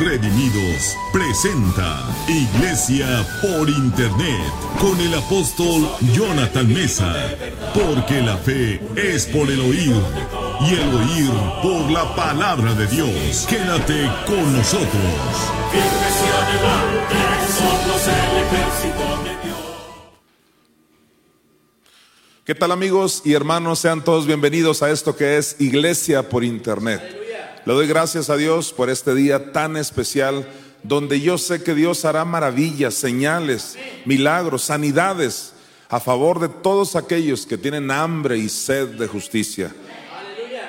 Redimidos presenta Iglesia por Internet con el apóstol Jonathan Mesa. Porque la fe es por el oír y el oír por la palabra de Dios. Quédate con nosotros. ¿Qué tal amigos y hermanos? Sean todos bienvenidos a esto que es Iglesia por Internet. Le doy gracias a Dios por este día tan especial donde yo sé que Dios hará maravillas, señales, milagros, sanidades a favor de todos aquellos que tienen hambre y sed de justicia.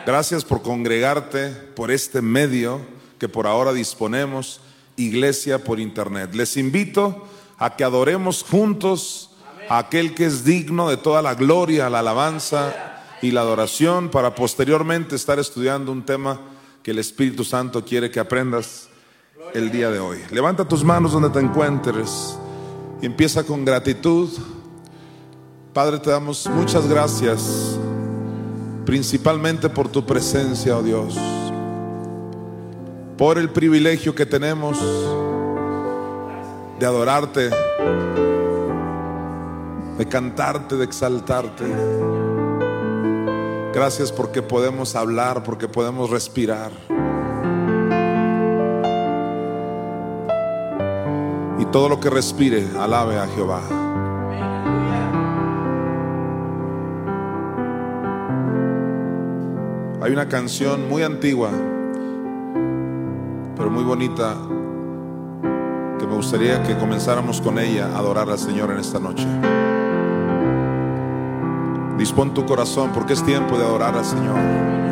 Gracias por congregarte por este medio que por ahora disponemos, Iglesia por Internet. Les invito a que adoremos juntos a aquel que es digno de toda la gloria, la alabanza y la adoración para posteriormente estar estudiando un tema que el Espíritu Santo quiere que aprendas el día de hoy. Levanta tus manos donde te encuentres y empieza con gratitud. Padre, te damos muchas gracias, principalmente por tu presencia, oh Dios, por el privilegio que tenemos de adorarte, de cantarte, de exaltarte. Gracias porque podemos hablar, porque podemos respirar. Y todo lo que respire, alabe a Jehová. Hay una canción muy antigua, pero muy bonita, que me gustaría que comenzáramos con ella a adorar al Señor en esta noche. Dispón tu corazón porque es tiempo de adorar al Señor.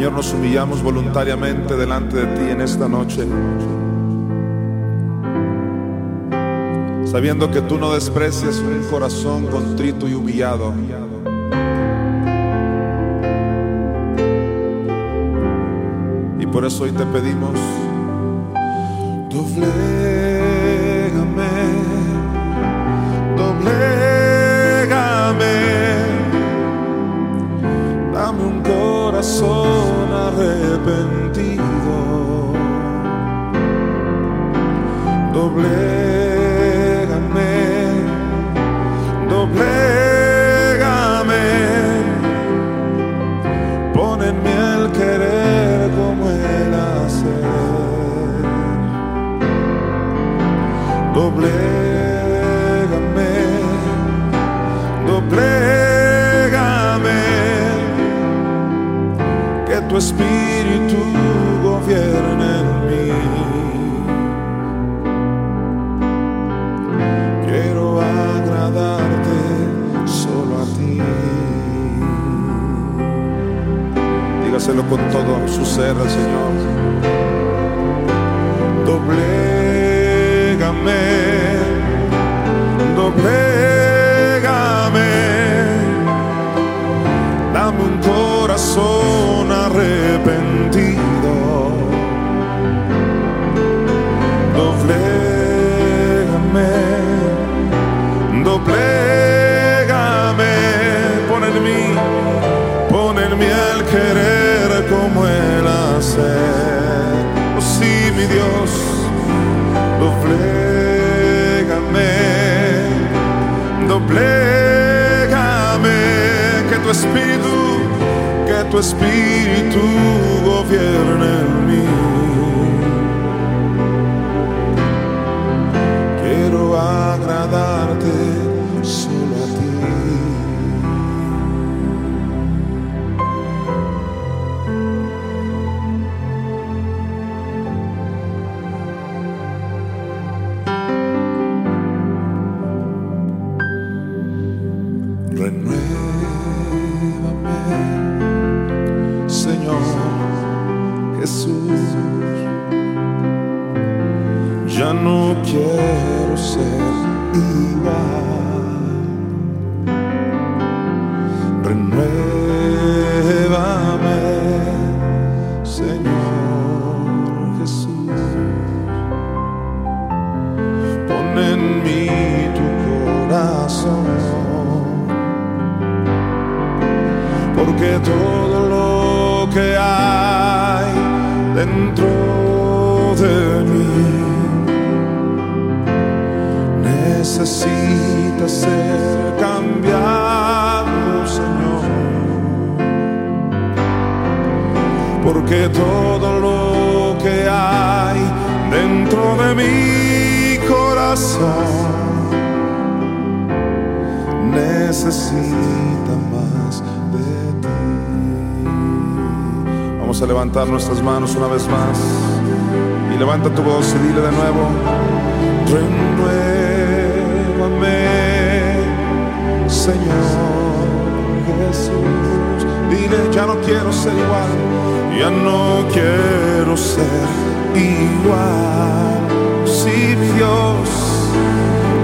Señor, nos humillamos voluntariamente delante de ti en esta noche. Sabiendo que tú no desprecias un corazón contrito y humillado. Y por eso hoy te pedimos, doblégame, doblégame, dame un corazón espíritu gobierne en mí. Quiero agradarte solo a ti. Dígaselo con todo su ser al Señor. Doblégame, doblégame. Dame un corazón hacer. Oh sí, mi Dios, doblégame, doblégame. Que tu espíritu, que tu espíritu gobierne en mí. No levantar nuestras manos una vez más y levanta tu voz y dile de nuevo, renuévame, Señor Jesús. Dile, ya no quiero ser igual, ya no quiero ser igual. Sí, mi Dios,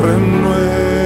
renuévame,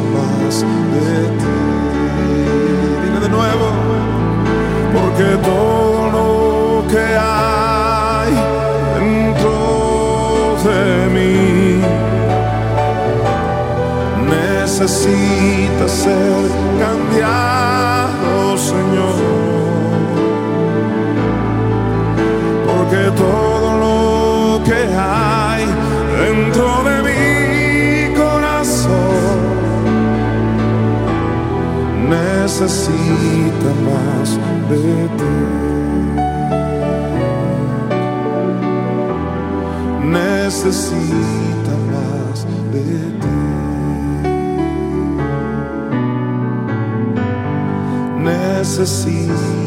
más de ti. De nuevo, porque todo lo que hay dentro de mí necesita ser cambiado, Señor. Porque todo lo que hay necesita más de ti. Necesita más de ti. Necesita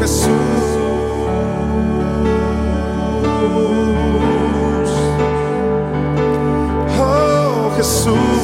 Jesús. Oh Jesús.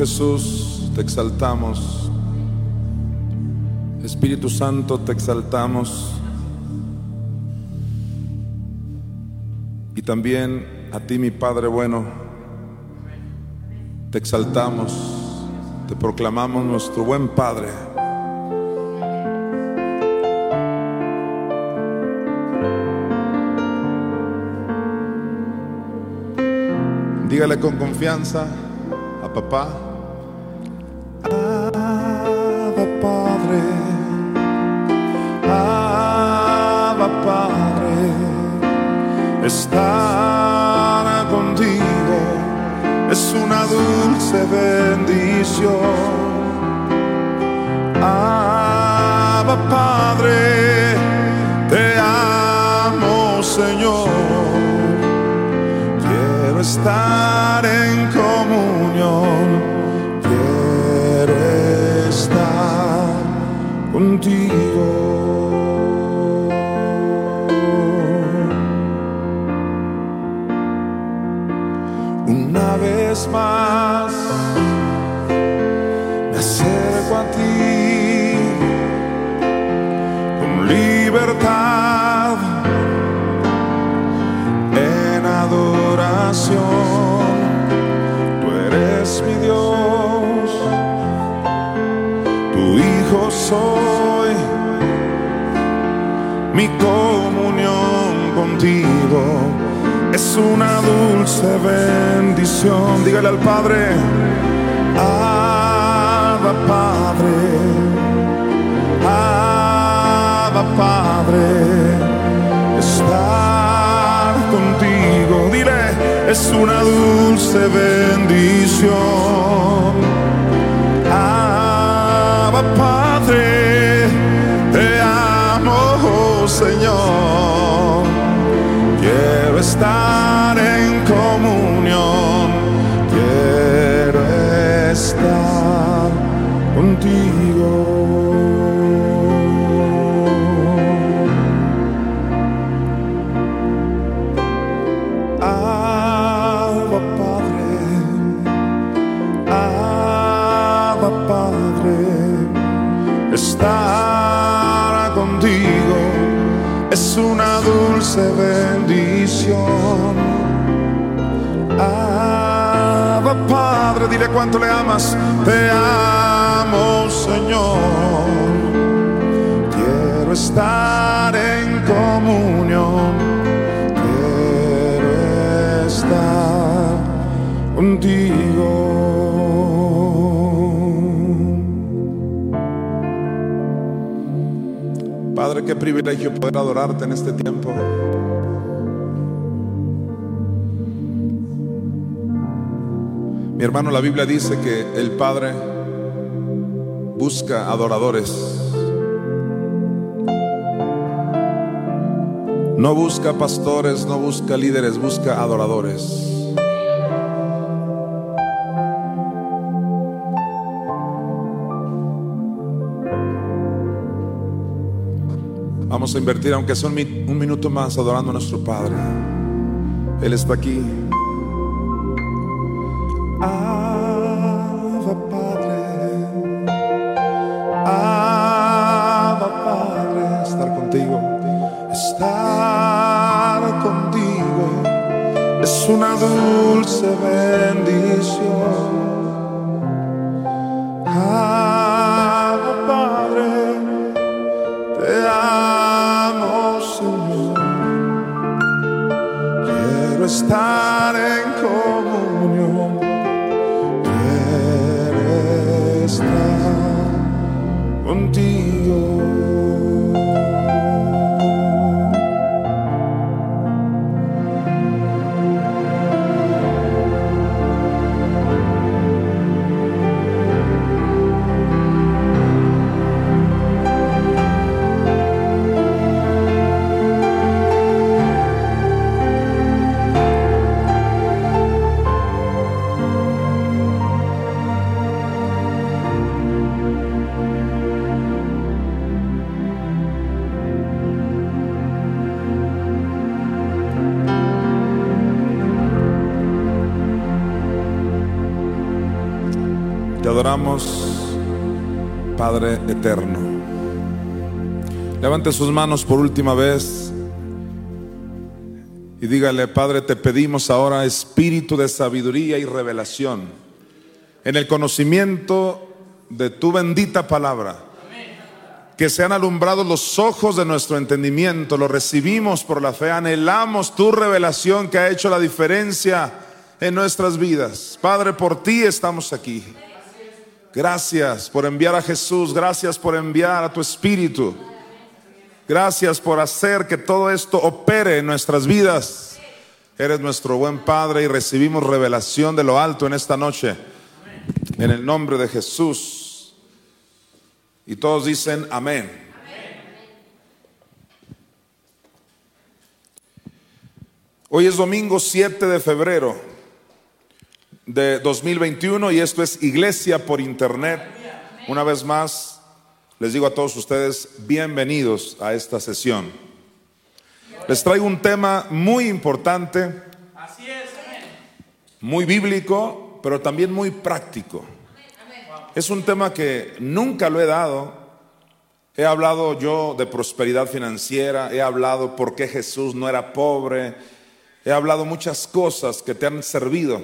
Jesús, te exaltamos. Espíritu Santo, te exaltamos. Y también a ti, mi Padre bueno, te exaltamos, te proclamamos nuestro buen Padre. Dígale con confianza a papá. Estar contigo es una dulce bendición. Padre, te amo Señor quiero estar en comunión, quiero estar contigo. Más me acerco a ti con libertad en adoración. Tú eres mi Dios, tu Hijo soy, mi comunión es una dulce bendición. Dígale al Padre, Abba Padre, Abba Padre estar contigo. Dile, es una dulce bendición. Abba Padre, te amo, Señor. Quiero estar en comunión, quiero estar contigo. Padre, Padre, estar contigo es una dulce bendición. Padre, dile cuánto le amas, te amo Señor. Quiero estar en comunión, quiero estar contigo. Padre, qué privilegio poder adorarte en este tiempo. Mi hermano, la Biblia dice que el Padre busca adoradores. No busca pastores, no busca líderes, busca adoradores. Vamos a invertir, aunque sea un, mi- un minuto más, adorando a nuestro Padre. Él está aquí. Quiero estar contigo. Sus manos por última vez y dígale, Padre, te pedimos ahora espíritu de sabiduría y revelación en el conocimiento de tu bendita palabra. Que sean alumbrados los ojos de nuestro entendimiento, lo recibimos por la fe, anhelamos tu revelación que ha hecho la diferencia en nuestras vidas. Padre, por ti estamos aquí. Gracias por enviar a Jesús, gracias por enviar a tu Espíritu. Gracias por hacer que todo esto opere en nuestras vidas. Eres nuestro buen Padre y recibimos revelación de lo alto en esta noche. En el nombre de Jesús. Y todos dicen amén. Hoy es domingo 7 de febrero de 2021 y esto es Iglesia por Internet. Una vez más, les digo a todos ustedes, bienvenidos a esta sesión. Les traigo un tema muy importante, muy bíblico, pero también muy práctico. Es un tema que nunca lo he dado. He hablado yo de prosperidad financiera, he hablado por qué Jesús no era pobre, he hablado muchas cosas que te han servido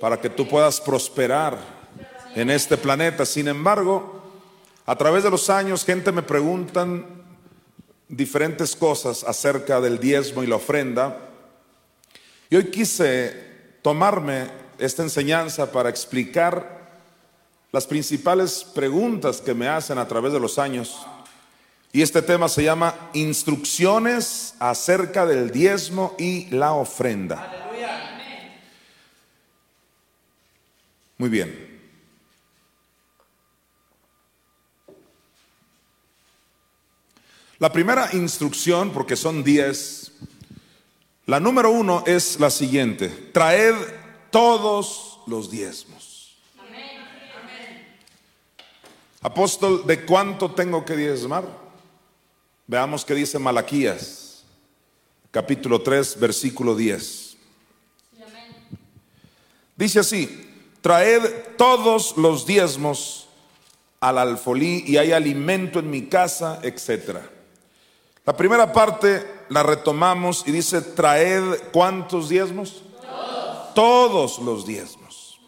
para que tú puedas prosperar en este planeta. Sin embargo, a través de los años, gente me preguntan diferentes cosas acerca del diezmo y la ofrenda. Y hoy quise tomarme esta enseñanza para explicar las principales preguntas que me hacen a través de los años. Y este tema se llama Instrucciones acerca del diezmo y la ofrenda. Muy bien. La primera instrucción, porque son diez, la número uno es la siguiente, traed todos los diezmos. Apóstol, ¿de cuánto tengo que diezmar? Veamos qué dice Malaquías, capítulo 3, versículo 10. Dice así, traed todos los diezmos al alfolí y hay alimento en mi casa, etcétera. La primera parte la retomamos y dice, traed cuántos diezmos? Todos, todos los diezmos.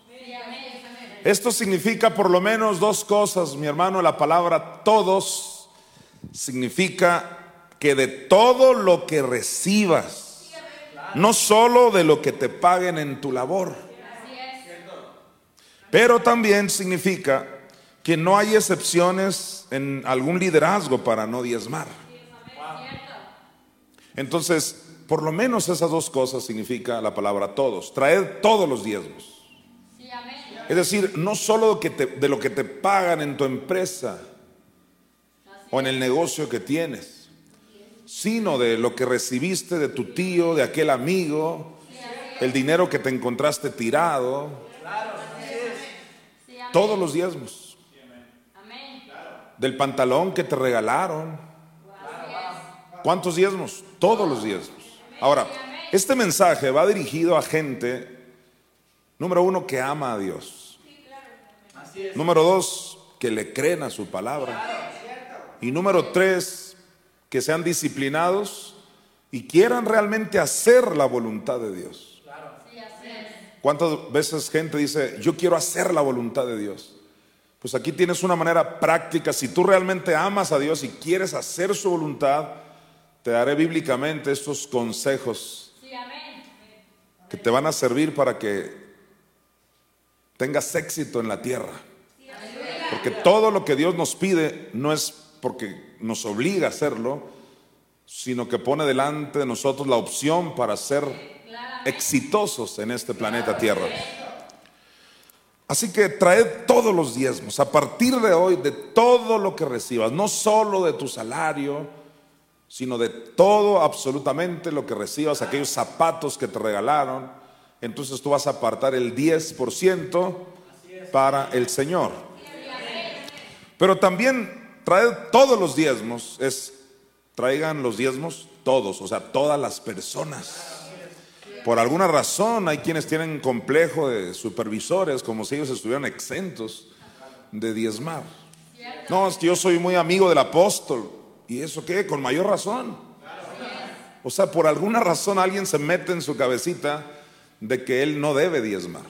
Esto significa por lo menos dos cosas, mi hermano, la palabra todos significa que de todo lo que recibas, no solo de lo que te paguen en tu labor, pero también significa que no hay excepciones en algún liderazgo para no diezmar. Entonces, por lo menos esas dos cosas significa la palabra todos. Traed todos los diezmos. Es decir, no solo de lo que te pagan en tu empresa o en el negocio que tienes, sino de lo que recibiste de tu tío, de aquel amigo, el dinero que te encontraste tirado todos los diezmos. Del pantalón que te regalaron. ¿Cuántos diezmos? Todos los diezmos. Ahora, este mensaje va dirigido a gente, número uno, que ama a Dios. Número dos, que le creen a su palabra. Y número tres, que sean disciplinados y quieran realmente hacer la voluntad de Dios. ¿Cuántas veces gente dice, yo quiero hacer la voluntad de Dios? Pues aquí tienes una manera práctica. Si tú realmente amas a Dios y quieres hacer su voluntad, te daré bíblicamente estos consejos que te van a servir para que tengas éxito en la tierra. Porque todo lo que Dios nos pide no es porque nos obliga a hacerlo, sino que pone delante de nosotros la opción para hacer exitosos en este planeta Tierra. Así que traed todos los diezmos, a partir de hoy, de todo lo que recibas, no solo de tu salario, sino de todo absolutamente lo que recibas, aquellos zapatos que te regalaron, entonces tú vas a apartar el 10% para el Señor. Pero también traed todos los diezmos, es traigan los diezmos todos, o sea, todas las personas. Por alguna razón hay quienes tienen complejo de supervisores como si ellos estuvieran exentos de diezmar. No, yo soy muy amigo del apóstol. ¿Y eso qué? Con mayor razón. O sea, por alguna razón alguien se mete en su cabecita de que él no debe diezmar.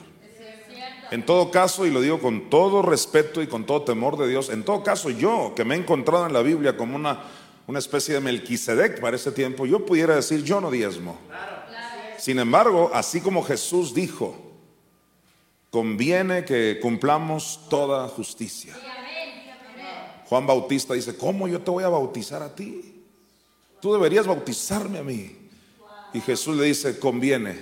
En todo caso, y lo digo con todo respeto y con todo temor de Dios, en todo caso yo, que me he encontrado en la Biblia como una, una especie de Melquisedec para ese tiempo, yo pudiera decir, yo no diezmo. Sin embargo, así como Jesús dijo, conviene que cumplamos toda justicia. Juan Bautista dice, ¿cómo yo te voy a bautizar a ti? Tú deberías bautizarme a mí. Y Jesús le dice, conviene.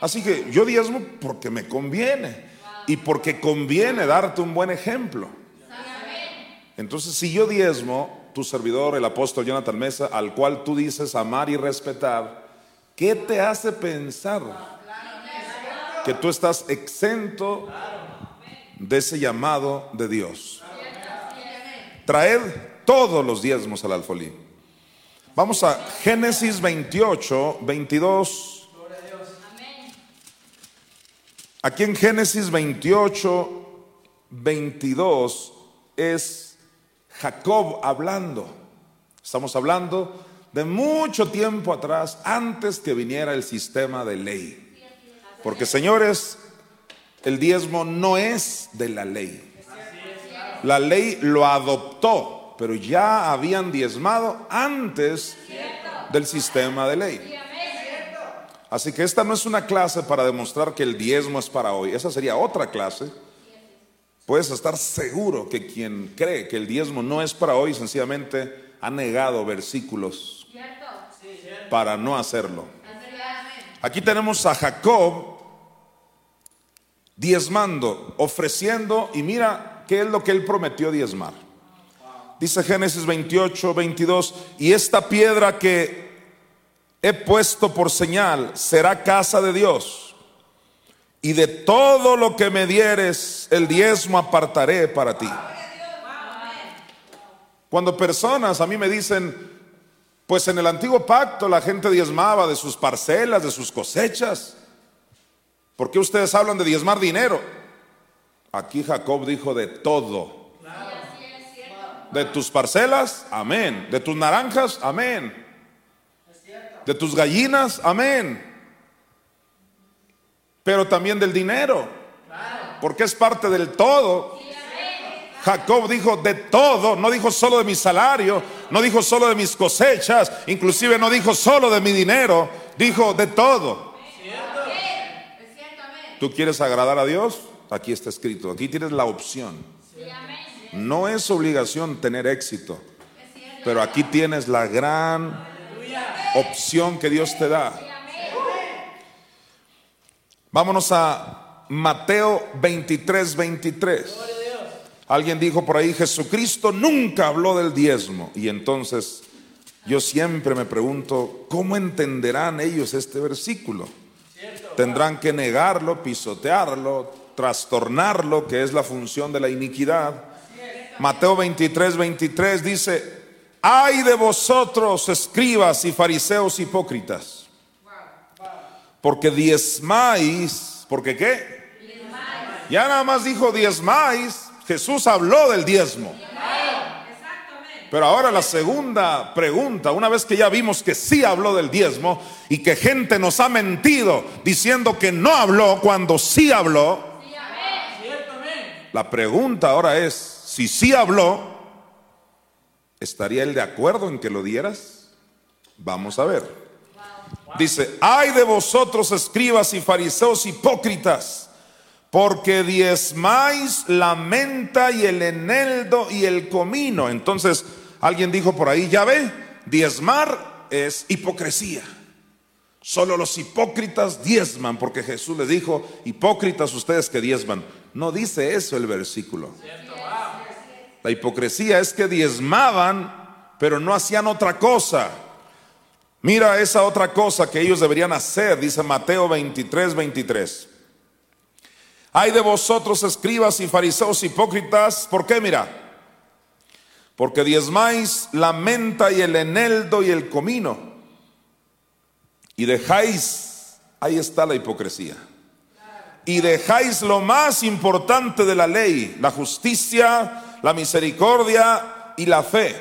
Así que yo diezmo porque me conviene y porque conviene darte un buen ejemplo. Entonces, si yo diezmo, tu servidor, el apóstol Jonathan Mesa, al cual tú dices amar y respetar, ¿qué te hace pensar que tú estás exento de ese llamado de Dios? Traed todos los diezmos al alfolí. Vamos a Génesis 28, 22 Aquí en Génesis 28, 22 es Jacob hablando. Estamos hablando de mucho tiempo atrás, antes que viniera el sistema de ley. Porque señores, el diezmo no es de la ley. La ley lo adoptó, pero ya habían diezmado antes del sistema de ley. Así que esta no es una clase para demostrar que el diezmo es para hoy. Esa sería otra clase. Puedes estar seguro que quien cree que el diezmo no es para hoy, sencillamente ha negado versículos para no hacerlo. Aquí tenemos a Jacob diezmando, ofreciendo, y mira qué es lo que él prometió diezmar. Dice Génesis 28, 22, y esta piedra que he puesto por señal, será casa de Dios. Y de todo lo que me dieres, el diezmo apartaré para ti. Cuando personas a mí me dicen, pues en el antiguo pacto la gente diezmaba de sus parcelas, de sus cosechas. ¿Por qué ustedes hablan de diezmar dinero? Aquí Jacob dijo de todo. De tus parcelas, amén. De tus naranjas, amén de tus gallinas, amén. Pero también del dinero, porque es parte del todo. Jacob dijo de todo, no dijo solo de mi salario, no dijo solo de mis cosechas, inclusive no dijo solo de mi dinero, dijo de todo. ¿Tú quieres agradar a Dios? Aquí está escrito, aquí tienes la opción. No es obligación tener éxito, pero aquí tienes la gran opción que Dios te da. Vámonos a Mateo 23, 23. Alguien dijo por ahí, Jesucristo nunca habló del diezmo. Y entonces yo siempre me pregunto, ¿cómo entenderán ellos este versículo? Tendrán que negarlo, pisotearlo, trastornarlo, que es la función de la iniquidad. Mateo 23, 23 dice, Ay de vosotros, escribas y fariseos hipócritas, porque diezmáis, ¿porque qué? Ya nada más dijo diezmáis, Jesús habló del diezmo. Pero ahora la segunda pregunta, una vez que ya vimos que sí habló del diezmo y que gente nos ha mentido diciendo que no habló cuando sí habló, la pregunta ahora es, si sí habló, ¿Estaría él de acuerdo en que lo dieras? Vamos a ver. Dice, ay de vosotros escribas y fariseos hipócritas, porque diezmáis la menta y el eneldo y el comino. Entonces, alguien dijo por ahí, ya ve, diezmar es hipocresía. Solo los hipócritas diezman, porque Jesús les dijo, hipócritas ustedes que diezman. No dice eso el versículo. La hipocresía es que diezmaban, pero no hacían otra cosa. Mira esa otra cosa que ellos deberían hacer, dice Mateo 23, 23. Hay de vosotros escribas y fariseos hipócritas, ¿por qué? Mira, porque diezmáis la menta y el eneldo y el comino, y dejáis, ahí está la hipocresía, y dejáis lo más importante de la ley, la justicia, la misericordia y la fe.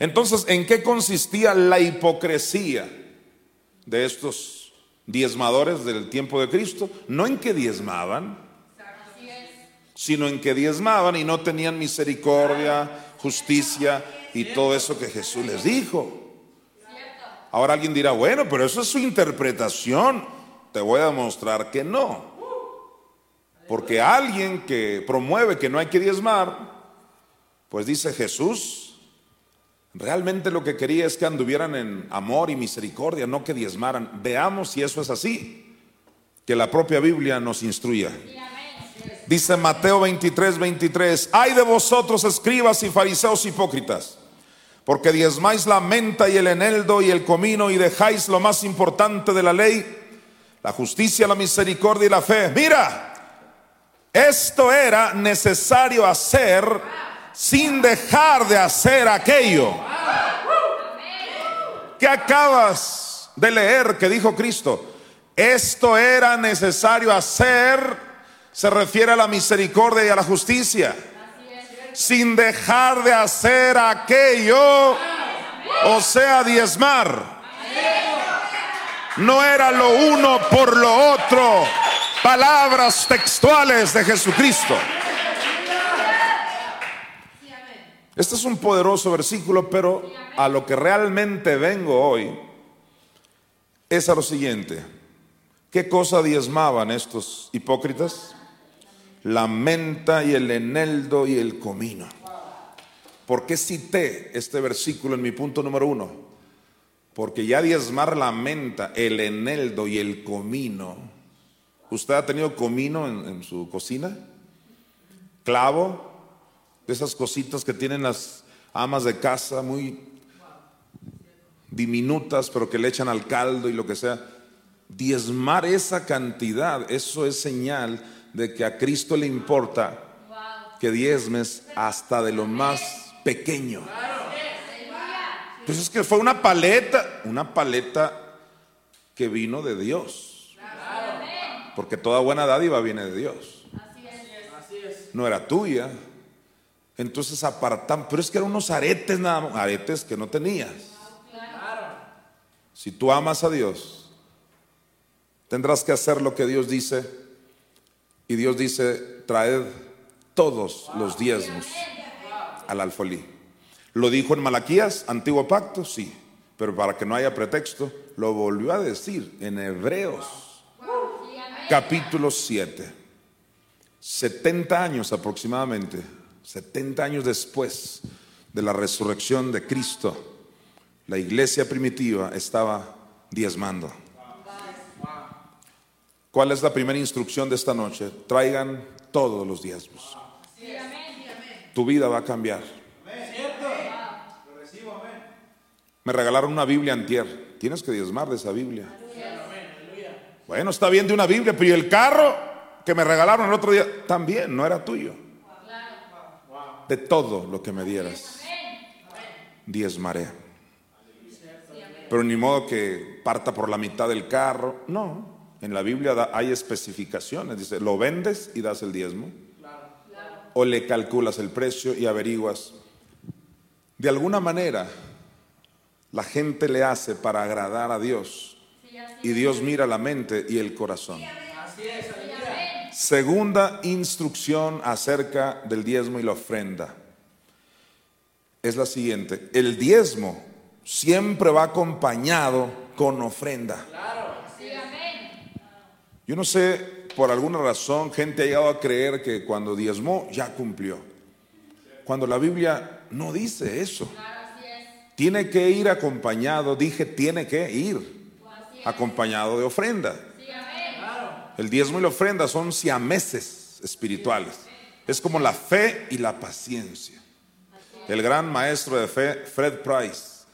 Entonces, ¿en qué consistía la hipocresía de estos diezmadores del tiempo de Cristo? No en que diezmaban, sino en que diezmaban y no tenían misericordia, justicia y todo eso que Jesús les dijo. Ahora alguien dirá, bueno, pero eso es su interpretación. Te voy a demostrar que no. Porque alguien que promueve que no hay que diezmar, pues dice Jesús, realmente lo que quería es que anduvieran en amor y misericordia, no que diezmaran. Veamos si eso es así, que la propia Biblia nos instruya. Dice Mateo 23, 23, hay de vosotros escribas y fariseos hipócritas porque diezmáis la menta y el eneldo y el comino y dejáis lo más importante de la ley, la justicia, la misericordia y la fe. Mira, esto era necesario hacer sin dejar de hacer aquello. ¿Qué acabas de leer que dijo Cristo? Esto era necesario hacer, se refiere a la misericordia y a la justicia sin dejar de hacer aquello, o sea, diezmar. No era lo uno por lo otro. Palabras textuales de Jesucristo. Este es un poderoso versículo, pero a lo que realmente vengo hoy es a lo siguiente. ¿Qué cosa diezmaban estos hipócritas? la menta y el eneldo y el comino. ¿Por qué cité este versículo en mi punto número uno? Porque ya diezmar la menta, el eneldo y el comino. ¿Usted ha tenido comino en, en su cocina? Clavo, de esas cositas que tienen las amas de casa, muy diminutas, pero que le echan al caldo y lo que sea. Diezmar esa cantidad, eso es señal de que a Cristo le importa que diezmes hasta de lo más pequeño. Pues es que fue una paleta, una paleta que vino de Dios. Porque toda buena dádiva viene de Dios. No era tuya. Entonces apartan, pero es que eran unos aretes nada más, aretes que no tenías. Si tú amas a Dios, tendrás que hacer lo que Dios dice y Dios dice, traed todos los diezmos al alfolí. Lo dijo en Malaquías, antiguo pacto, sí, pero para que no haya pretexto, lo volvió a decir en Hebreos, capítulo 7. 70 años aproximadamente, 70 años después de la resurrección de Cristo, la iglesia primitiva estaba diezmando. ¿Cuál es la primera instrucción de esta noche? Traigan todos los diezmos. Tu vida va a cambiar. Me regalaron una Biblia antier. Tienes que diezmar de esa Biblia. Bueno, está bien de una Biblia, pero ¿y el carro que me regalaron el otro día? También, no era tuyo. De todo lo que me dieras, diezmaré. Pero ni modo que parta por la mitad del carro. No, en la Biblia hay especificaciones. Dice, lo vendes y das el diezmo. O le calculas el precio y averiguas. De alguna manera, la gente le hace para agradar a Dios. Y Dios mira la mente y el corazón. Segunda instrucción acerca del diezmo y la ofrenda es la siguiente. El diezmo siempre va acompañado con ofrenda. Yo no sé, por alguna razón, gente ha llegado a creer que cuando diezmó ya cumplió. Cuando la Biblia no dice eso. Tiene que ir acompañado, dije, tiene que ir acompañado de ofrenda. El diezmo y la ofrenda son siameses espirituales. Es como la fe y la paciencia. El gran maestro de fe, Fred Price,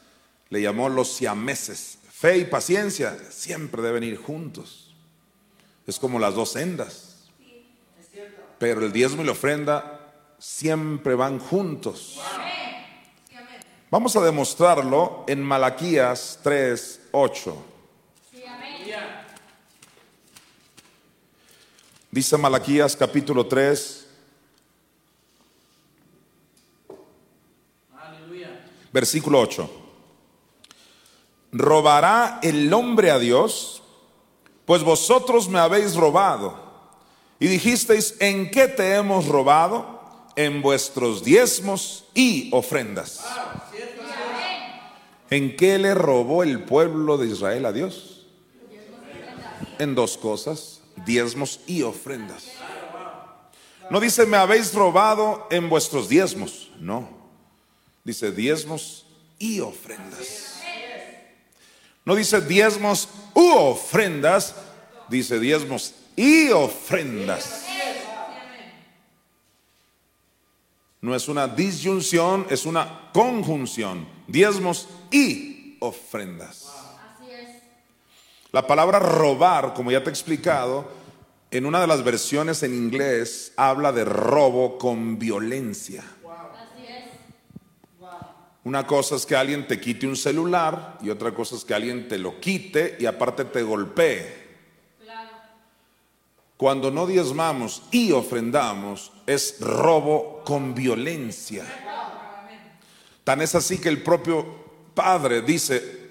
le llamó los siameses. Fe y paciencia siempre deben ir juntos. Es como las dos sendas. Pero el diezmo y la ofrenda siempre van juntos. Vamos a demostrarlo en Malaquías 3, 8. Dice Malaquías capítulo 3, versículo 8. ¿Robará el hombre a Dios? Pues vosotros me habéis robado. Y dijisteis, ¿en qué te hemos robado? En vuestros diezmos y ofrendas. ¿En qué le robó el pueblo de Israel a Dios? En dos cosas, diezmos y ofrendas. No dice, me habéis robado en vuestros diezmos. No. Dice, diezmos y ofrendas. No dice diezmos u ofrendas, dice diezmos y ofrendas. No es una disyunción, es una conjunción. Diezmos y ofrendas. La palabra robar, como ya te he explicado, en una de las versiones en inglés habla de robo con violencia. Una cosa es que alguien te quite un celular y otra cosa es que alguien te lo quite y aparte te golpee. Cuando no diezmamos y ofrendamos es robo con violencia. Tan es así que el propio Padre dice,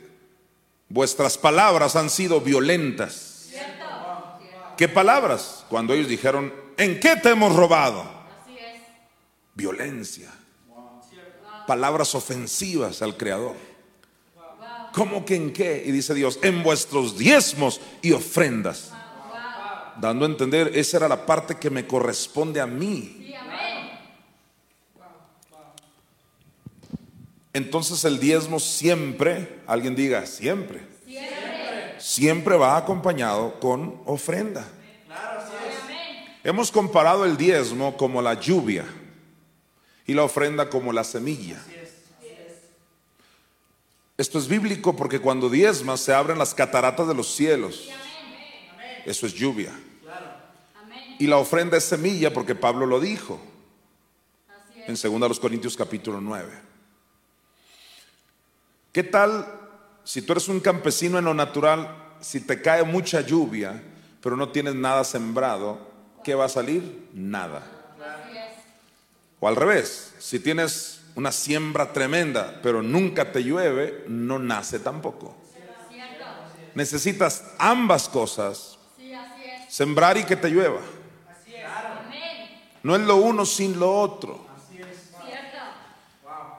vuestras palabras han sido violentas. ¿Qué palabras? Cuando ellos dijeron, ¿en qué te hemos robado? Violencia. Palabras ofensivas al Creador. ¿Cómo que en qué? Y dice Dios, en vuestros diezmos y ofrendas dando a entender, esa era la parte que me corresponde a mí. Entonces el diezmo siempre, alguien diga, siempre, siempre, va acompañado con ofrenda. Hemos comparado el diezmo como la lluvia y la ofrenda como la semilla. Esto es bíblico porque cuando diezmas se abren las cataratas de los cielos. Eso es lluvia. Y la ofrenda es semilla porque Pablo lo dijo en 2 Corintios capítulo 9. ¿Qué tal si tú eres un campesino en lo natural, si te cae mucha lluvia, pero no tienes nada sembrado, ¿qué va a salir? Nada. O al revés, si tienes una siembra tremenda, pero nunca te llueve, no nace tampoco. Necesitas ambas cosas, sembrar y que te llueva. No es lo uno sin lo otro.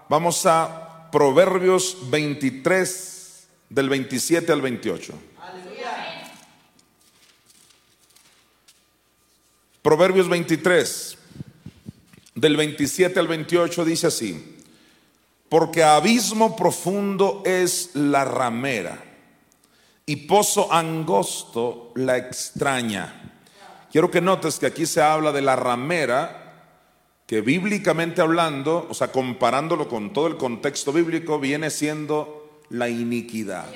Vamos a Proverbios 23, del 27 al 28. Proverbios 23, del 27 al 28 dice así, porque abismo profundo es la ramera y pozo angosto la extraña Quiero que notes que aquí se habla de la ramera, que bíblicamente hablando, o sea, comparándolo con todo el contexto bíblico, viene siendo la iniquidad.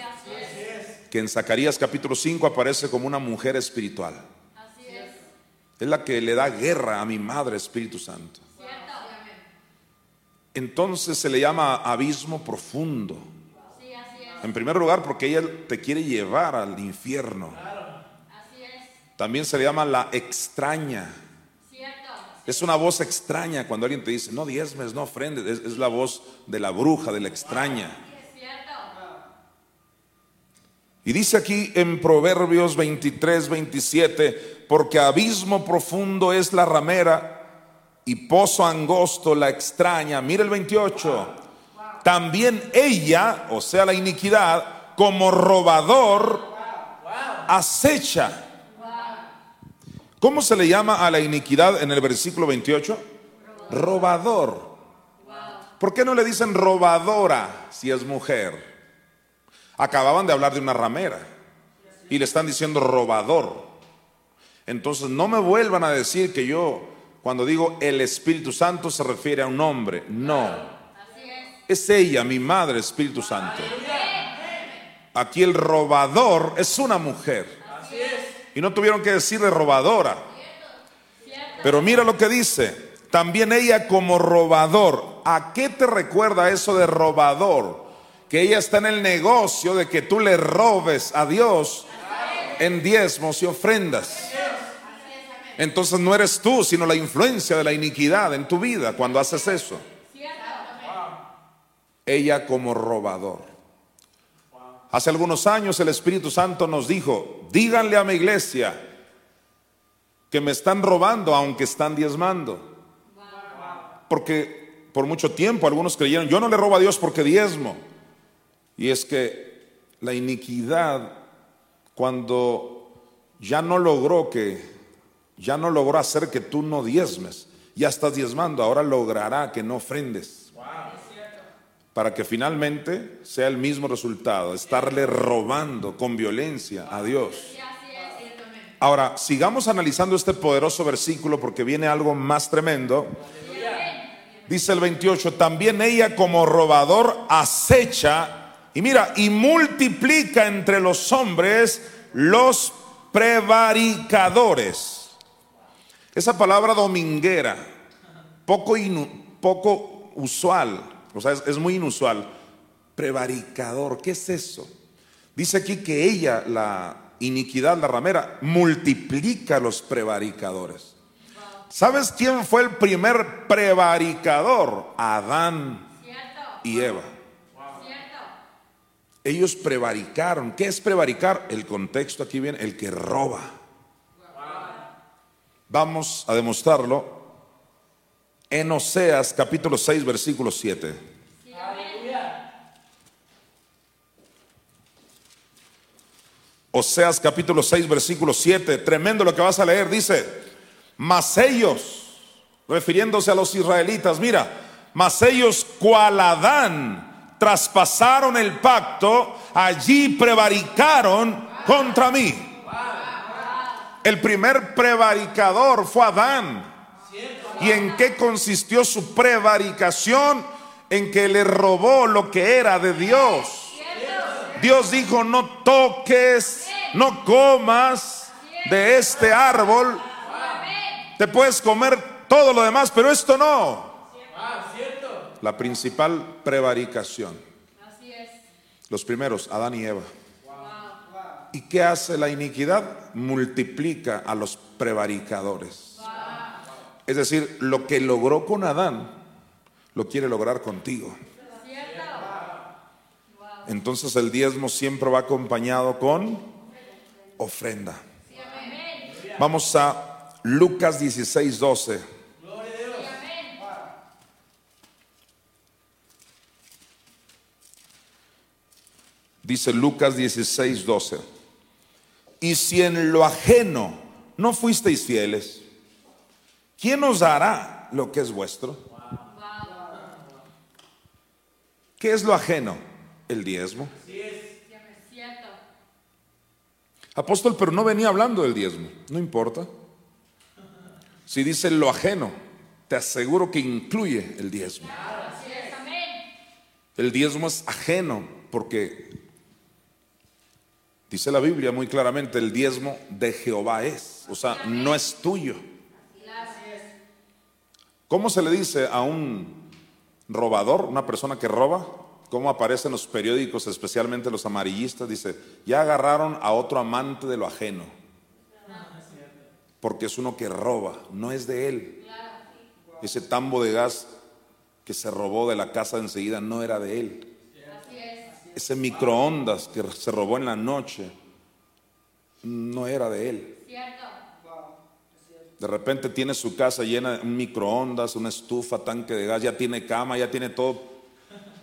Que en Zacarías capítulo 5 aparece como una mujer espiritual. Es la que le da guerra a mi madre Espíritu Santo. Entonces se le llama abismo profundo. En primer lugar, porque ella te quiere llevar al infierno. También se le llama la extraña. Es una voz extraña cuando alguien te dice, no diezmes, no ofrendes. Es, la voz de la bruja, de la extraña. Y dice aquí en Proverbios 23, 27, porque abismo profundo es la ramera y pozo angosto la extraña. Mira el 28. También ella, o sea la iniquidad, como robador, acecha ¿Cómo se le llama a la iniquidad en el versículo 28? Robador. ¿Por qué no le dicen robadora si es mujer? Acababan de hablar de una ramera y le están diciendo robador. Entonces no me vuelvan a decir que yo, cuando digo el Espíritu Santo, se refiere a un hombre. No. Es ella, mi madre, Espíritu Santo. Aquí el robador es una mujer. Y no tuvieron que decirle robadora. Pero mira lo que dice. También ella como robador. ¿A qué te recuerda eso de robador? Que ella está en el negocio de que tú le robes a Dios en diezmos y ofrendas. Entonces no eres tú, sino la influencia de la iniquidad en tu vida cuando haces eso. Ella como robador. Hace algunos años el Espíritu Santo nos dijo, díganle a mi iglesia que me están robando aunque están diezmando. Porque por mucho tiempo algunos creyeron, yo no le robo a Dios porque diezmo. Y es que la iniquidad, cuando ya no logró que ya no logró hacer que tú no diezmes. Ya estás diezmando, ahora logrará que no ofrendes. Para que finalmente sea el mismo resultado, estarle robando con violencia a Dios. Ahora, sigamos analizando este poderoso versículo porque viene algo más tremendo. Dice el 28, también ella como robador acecha y mira, y multiplica entre los hombres los prevaricadores. Esa palabra dominguera, poco, poco usual, o sea, es, muy inusual. Prevaricador, ¿qué es eso? Dice aquí que ella, la iniquidad, la ramera, multiplica los prevaricadores. ¿Sabes quién fue el primer prevaricador? Adán y Eva. Ellos prevaricaron. ¿Qué es prevaricar? El contexto aquí viene, el que roba. Vamos a demostrarlo en Oseas capítulo 6 versículo 7. Oseas capítulo 6 versículo 7, tremendo lo que vas a leer, dice, mas ellos, refiriéndose a los israelitas, mira, mas ellos cual Adán traspasaron el pacto, allí prevaricaron contra mí. El primer prevaricador fue Adán. ¿Y en qué consistió su prevaricación? En que le robó lo que era de Dios. Dios dijo, no toques, no comas de este árbol. Te puedes comer todo lo demás, pero esto no. La principal prevaricación. Los primeros, Adán y Eva. ¿Y qué hace la iniquidad? Multiplica a los prevaricadores. Es decir, lo que logró con Adán, lo quiere lograr contigo. Entonces el diezmo siempre va acompañado con ofrenda. Vamos a Lucas 16, 12. Dice Lucas 16, 12. Y si en lo ajeno no fuisteis fieles, ¿quién os dará lo que es vuestro? ¿Qué es lo ajeno? El diezmo. Apóstol, pero no venía hablando del diezmo. No importa. Si dice lo ajeno, te aseguro que incluye el diezmo. El diezmo es ajeno porque Dice la Biblia muy claramente, el diezmo de Jehová es, o sea, no es tuyo. ¿Cómo se le dice a un robador, una persona que roba? ¿Cómo aparece en los periódicos, especialmente los amarillistas? Dice, ya agarraron a otro amante de lo ajeno. Porque es uno que roba, no es de él. Ese tambo de gas que se robó de la casa enseguida no era de él ese microondas que se robó en la noche no era de él. De repente tiene su casa llena de un microondas, una estufa, tanque de gas, ya tiene cama, ya tiene todo,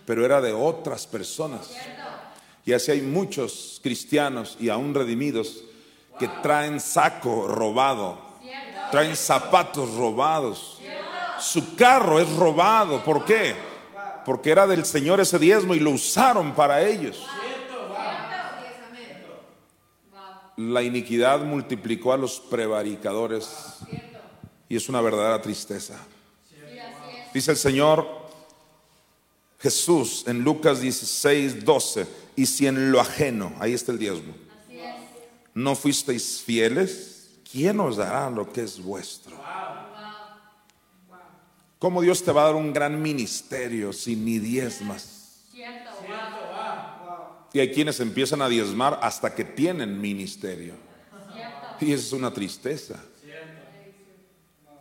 pero era de otras personas. Y así hay muchos cristianos y aún redimidos que traen saco robado, traen zapatos robados, su carro es robado. ¿Por qué? porque era del Señor ese diezmo y lo usaron para ellos. La iniquidad multiplicó a los prevaricadores y es una verdadera tristeza. Dice el Señor Jesús en Lucas 16, 12, y si en lo ajeno, ahí está el diezmo, no fuisteis fieles, ¿quién os dará lo que es vuestro? ¿Cómo Dios te va a dar un gran ministerio si ni diezmas? Y hay quienes empiezan a diezmar hasta que tienen ministerio. Y eso es una tristeza.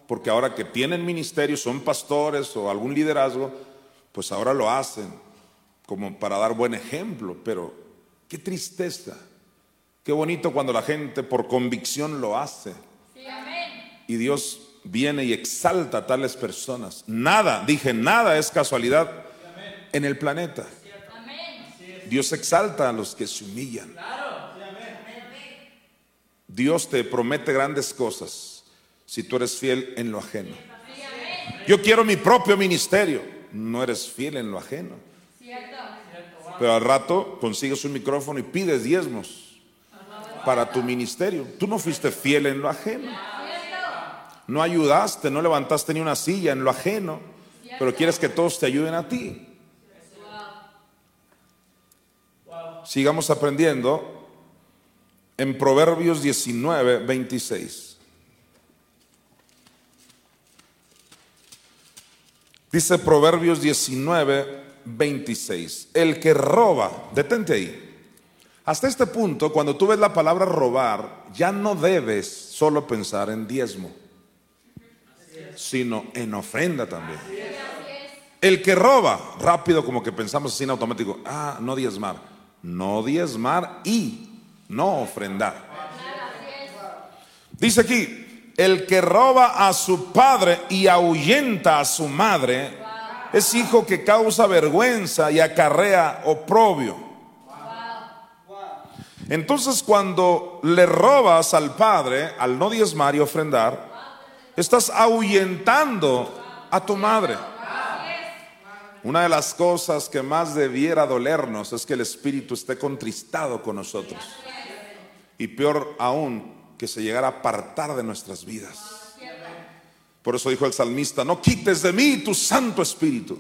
porque ahora que tienen ministerio, son pastores o algún liderazgo, pues ahora lo hacen como para dar buen ejemplo, pero qué tristeza, qué bonito cuando la gente por convicción lo hace. Y Dios viene y exalta a tales personas. Nada, dije, nada es casualidad en el planeta. Dios exalta a los que se humillan. Dios te promete grandes cosas si tú eres fiel en lo ajeno. Yo quiero mi propio ministerio. No eres fiel en lo ajeno. Pero al rato consigues un micrófono y pides diezmos para tu ministerio. Tú no fuiste fiel en lo ajeno. No ayudaste, no levantaste ni una silla en lo ajeno. Pero quieres que todos te ayuden a ti. Sigamos aprendiendo en Proverbios 19, 26. Dice Proverbios 19, 26. El que roba, detente ahí. Hasta este punto, cuando tú ves la palabra robar, ya no debes solo pensar en diezmo, sino en ofrenda también. El que roba, rápido como que pensamos así en automático, ah, no diezmar, no diezmar y no ofrendar. Dice aquí, el que roba a su padre y ahuyenta a su madre, es hijo que causa vergüenza y acarrea oprobio. Entonces cuando le robas al padre, al no diezmar y ofrendar, estás ahuyentando a tu madre. Una de las cosas que más debiera dolernos es que el Espíritu esté contristado con nosotros. Y peor aún, que se llegara a apartar de nuestras vidas. Por eso dijo el salmista, no quites de mí tu Santo Espíritu.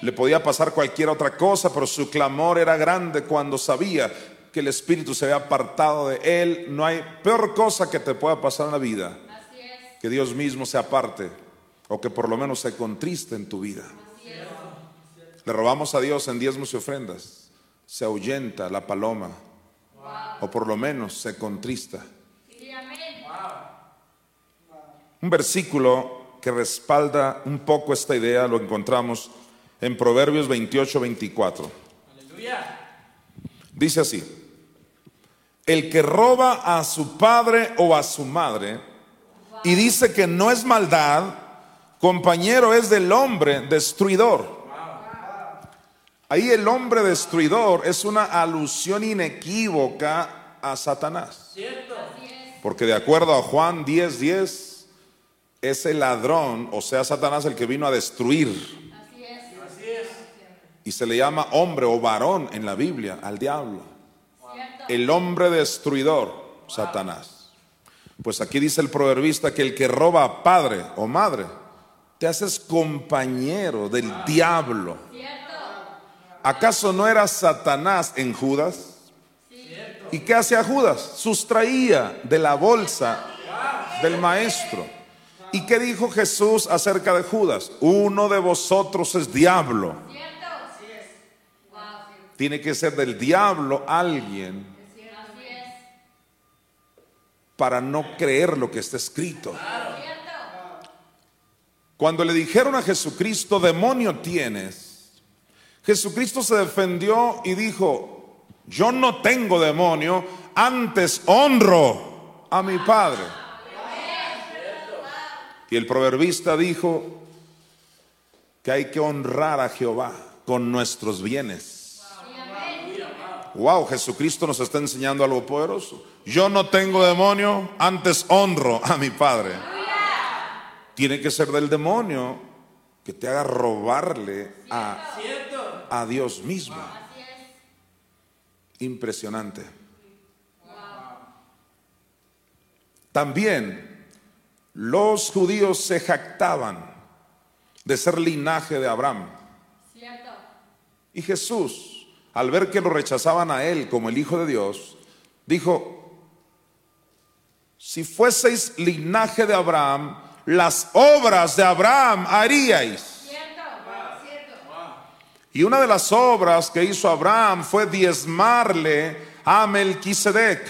Le podía pasar cualquier otra cosa, pero su clamor era grande cuando sabía que el Espíritu se había apartado de él. No hay peor cosa que te pueda pasar en la vida. Que Dios mismo se aparte o que por lo menos se contriste en tu vida. Le robamos a Dios en diezmos y ofrendas. Se ahuyenta la paloma. O por lo menos se contrista. Un versículo que respalda un poco esta idea lo encontramos en Proverbios 28, 24. Dice así, el que roba a su padre o a su madre y dice que no es maldad, compañero es del hombre destruidor. Ahí el hombre destruidor es una alusión inequívoca a Satanás. Porque de acuerdo a Juan 10:10, 10, es el ladrón, o sea, Satanás el que vino a destruir. Y se le llama hombre o varón en la Biblia al diablo. El hombre destruidor, Satanás. Pues aquí dice el proverbista que el que roba a padre o madre, te haces compañero del diablo. ¿Acaso no era Satanás en Judas? ¿Y qué hacía Judas? Sustraía de la bolsa del maestro. ¿Y qué dijo Jesús acerca de Judas? Uno de vosotros es diablo. Tiene que ser del diablo alguien para no creer lo que está escrito. Cuando le dijeron a Jesucristo, demonio tienes, Jesucristo se defendió y dijo, yo no tengo demonio, antes honro a mi Padre. Y el proverbista dijo que hay que honrar a Jehová con nuestros bienes. Wow, Jesucristo nos está enseñando algo poderoso. Yo no tengo demonio, antes honro a mi Padre. Tiene que ser del demonio que te haga robarle a a Dios mismo. Impresionante. También los judíos se jactaban de ser linaje de Abraham. Y Jesús, al ver que lo rechazaban a él como el Hijo de Dios, dijo, si fueseis linaje de Abraham, las obras de Abraham haríais. Y una de las obras que hizo Abraham fue diezmarle a Melquisedec.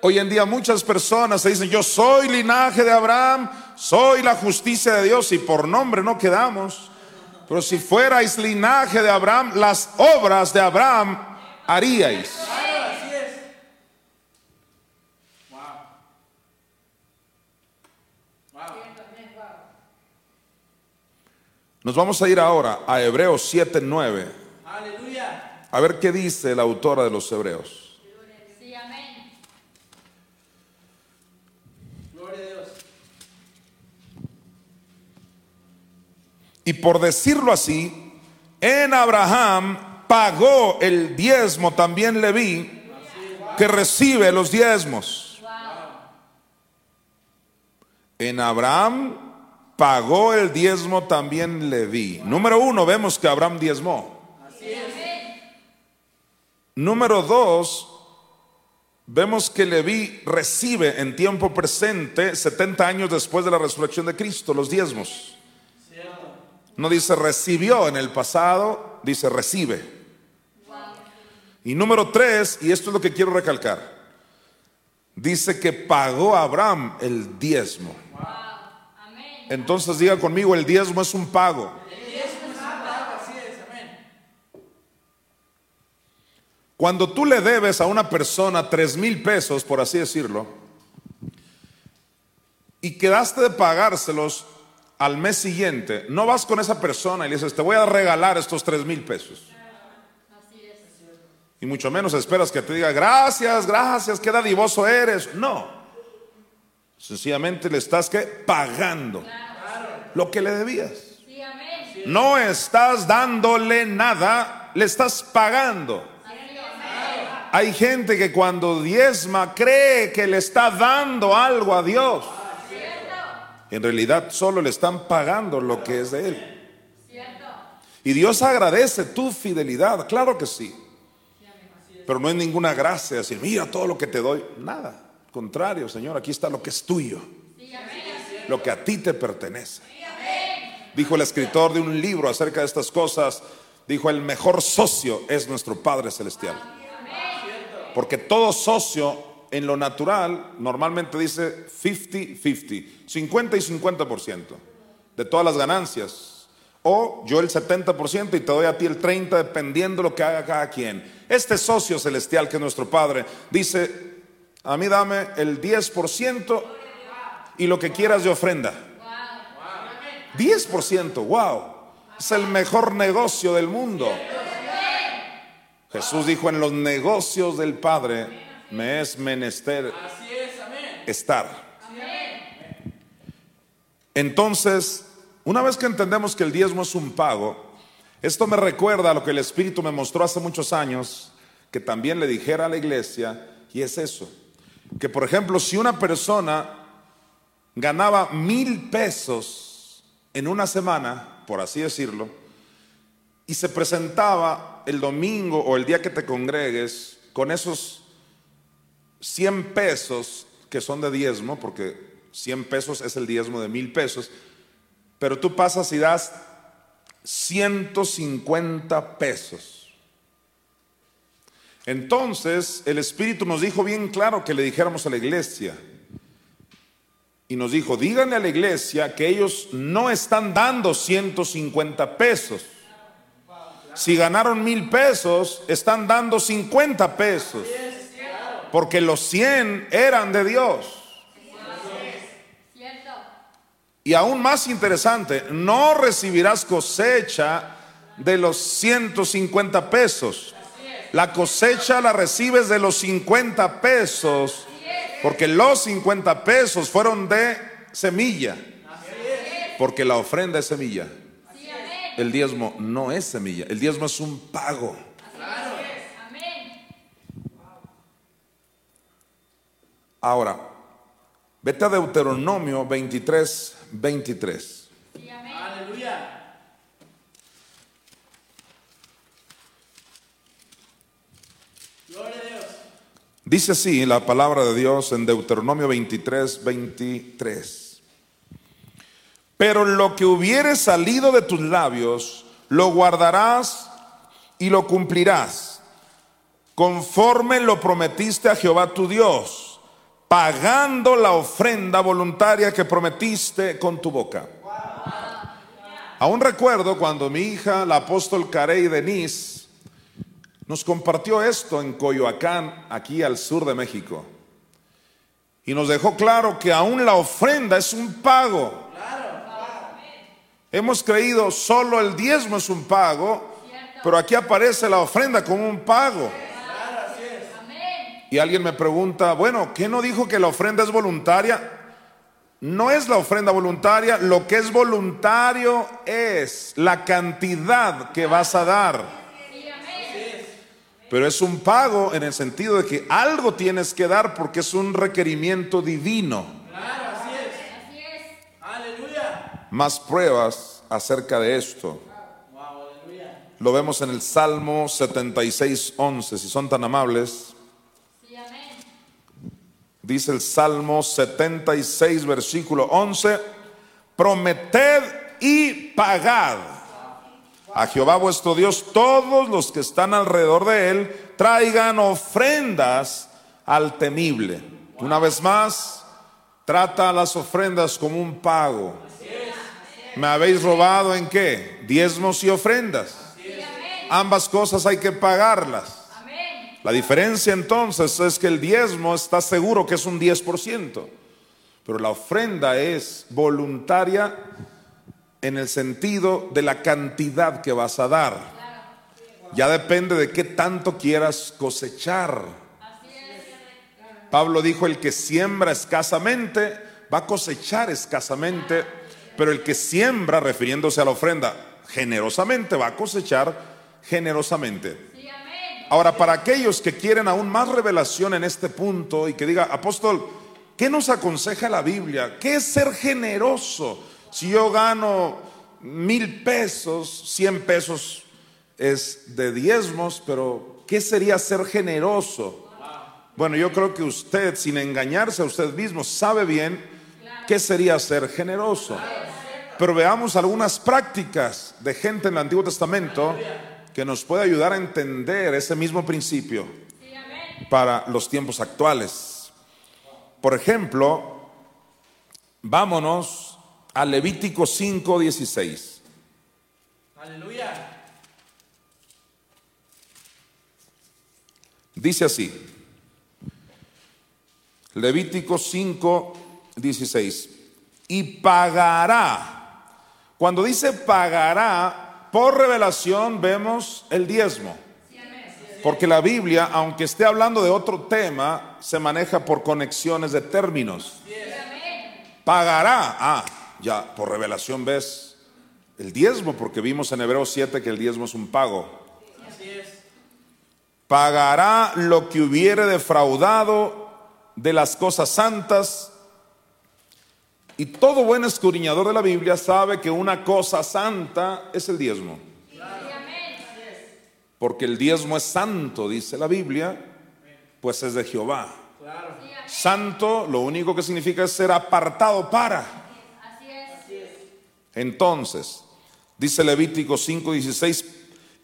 Hoy en día muchas personas se dicen, yo soy linaje de Abraham, soy la justicia de Dios y por nombre no quedamos. Pero si fuerais linaje de Abraham, las obras de Abraham haríais. Nos vamos a ir ahora a Hebreos 7:9. Aleluya. A ver qué dice la autora de los Hebreos. Sí, amén. Gloria a Dios. Y por decirlo así, en Abraham pagó el diezmo también Leví, que recibe los diezmos. En Abraham pagó el diezmo también Leví. Número uno, vemos que Abraham diezmó. Número dos, vemos que Leví recibe en tiempo presente, 70 años después de la resurrección de Cristo, los diezmos. No dice recibió en el pasado, dice recibe. Y número tres, y esto es lo que quiero recalcar, dice que pagó Abraham el diezmo. Entonces diga conmigo, el diezmo es un pago. Cuando tú le debes a una persona tres mil pesos, por así decirlo, y quedaste de pagárselos al mes siguiente, no vas con esa persona y le dices, te voy a regalar estos tres mil pesos. Y mucho menos esperas que te diga, gracias, gracias, qué dadivoso eres. No. Sencillamente le estás pagando lo que le debías. Sí, amén. No estás dándole nada, le estás pagando. Hay gente que cuando diezma cree que le está dando algo a Dios. En realidad solo le están pagando lo que es de Él. Y Dios agradece tu fidelidad, claro que sí. Pero no es ninguna gracia decir, mira todo lo que te doy. Nada. Contrario, Señor, aquí está lo que es tuyo. Lo que a ti te pertenece. Dijo el escritor de un libro acerca de estas cosas, dijo, el mejor socio es nuestro Padre Celestial. Porque todo socio en lo natural normalmente dice 50-50, 50 y 50% de todas las ganancias. O yo el 70% y te doy a ti el 30% dependiendo de lo que haga cada quien. Este socio celestial que es nuestro Padre dice, a mí dame el 10% y lo que quieras de ofrenda. 10%, wow. Es el mejor negocio del mundo. Jesús dijo, en los negocios del Padre me es menester estar. Entonces, una vez que entendemos que el diezmo es un pago, esto me recuerda a lo que el Espíritu me mostró hace muchos años, que también le dijera a la iglesia, y es eso, que por ejemplo, si una persona ganaba mil pesos en una semana, por así decirlo, y se presentaba el domingo o el día que te congregues con esos 100 pesos que son de diezmo, porque 100 pesos es el diezmo de mil pesos, pero tú pasas y das 150 pesos. Entonces el Espíritu nos dijo bien claro que le dijéramos a la iglesia, y nos dijo, díganle a la iglesia que ellos no están dando 150 pesos. Si ganaron mil pesos, están dando 50 pesos. Porque los 100 eran de Dios. Y aún más interesante, no recibirás cosecha de los 150 pesos. La cosecha la recibes de los 50 pesos. Porque los 50 pesos fueron de semilla. Porque la ofrenda es semilla. El diezmo no es semilla. El diezmo es un pago. Ahora, vete a Deuteronomio 23, 23. Sí, amén. Aleluya. Gloria a Dios. Dice así la palabra de Dios en Deuteronomio 23, 23. Pero lo que hubiere salido de tus labios, lo guardarás y lo cumplirás, conforme lo prometiste a Jehová tu Dios. pagando la ofrenda voluntaria que prometiste con tu boca. Aún recuerdo cuando mi hija, la apóstol Carey Denise, nos compartió esto en Coyoacán, aquí al sur de México. Y nos dejó claro que aún la ofrenda es un pago. Hemos creído solo el diezmo es un pago, pero aquí aparece la ofrenda como un pago. Y alguien me pregunta, bueno, ¿qué no dijo que la ofrenda es voluntaria? No es la ofrenda voluntaria, lo que es voluntario es la cantidad que vas a dar. Pero es un pago en el sentido de que algo tienes que dar porque es un requerimiento divino. Claro, así es. Así es. Aleluya. Más pruebas acerca de esto. Wow, aleluya. Lo vemos en el Salmo 76, 11, si son tan amables. Sí, amén. Dice el Salmo 76, versículo 11, prometed y pagad a Jehová vuestro Dios todos los que están alrededor de él, traigan ofrendas al temible. Una vez más, trata las ofrendas como un pago. ¿Me habéis robado en qué? Diezmos y ofrendas. Ambas cosas hay que pagarlas. La diferencia entonces es que el diezmo está seguro que es un 10%, pero la ofrenda es voluntaria en el sentido de la cantidad que vas a dar. Ya depende de qué tanto quieras cosechar. Pablo dijo, el que siembra escasamente va a cosechar escasamente, pero el que siembra, refiriéndose a la ofrenda, generosamente va a cosechar generosamente. Ahora, para aquellos que quieren aún más revelación en este punto y que diga, apóstol, ¿qué nos aconseja la Biblia? ¿Qué es ser generoso? Si yo gano mil pesos, cien pesos es de diezmos, pero ¿qué sería ser generoso? Bueno, yo creo que usted, sin engañarse a usted mismo, sabe bien qué sería ser generoso. Pero veamos algunas prácticas de gente en el Antiguo Testamento que nos puede ayudar a entender ese mismo principio para los tiempos actuales. Por ejemplo, vámonos a Levítico 5:16. Aleluya. Dice así. Levítico 5:16. Y pagará. Cuando dice pagará, por revelación vemos el diezmo. Porque la Biblia, aunque esté hablando de otro tema, se maneja por conexiones de términos. Pagará. Ah, ya, por revelación ves el diezmo, porque vimos en Hebreos 7 que el diezmo es un pago. Así es. Pagará lo que hubiere defraudado de las cosas santas. Y todo buen escudriñador de la Biblia sabe que una cosa santa es el diezmo. Porque el diezmo es santo, dice la Biblia, pues es de Jehová. Santo lo único que significa es ser apartado para. Entonces, dice Levítico 5:16,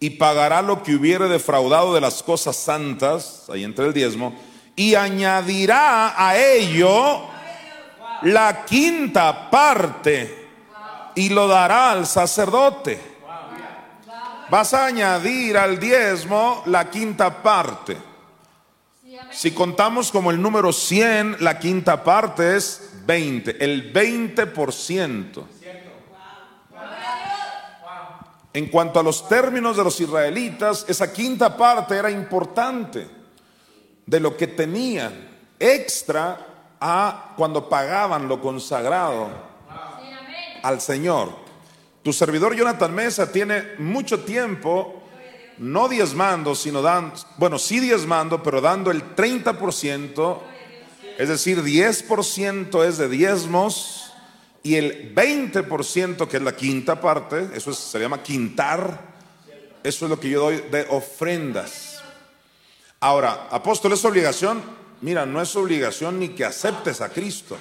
y pagará lo que hubiere defraudado de las cosas santas, ahí entre el diezmo, y añadirá a ello la quinta parte y lo dará al sacerdote. Vas a añadir al diezmo la quinta parte. Si contamos como el número 100, la quinta parte es 20, el 20%. En cuanto a los términos de los israelitas, esa quinta parte era importante de lo que tenían extra a cuando pagaban lo consagrado al Señor. Tu servidor Jonathan Mesa tiene mucho tiempo no diezmando, sino dando, bueno, sí diezmando, pero dando el 30%, es decir, 10% es de diezmos y el 20% que es la quinta parte, eso es- se llama quintar, eso es lo que yo doy de ofrendas. Ahora, apóstol, ¿es obligación? Mira, no es obligación ni que aceptes a Cristo.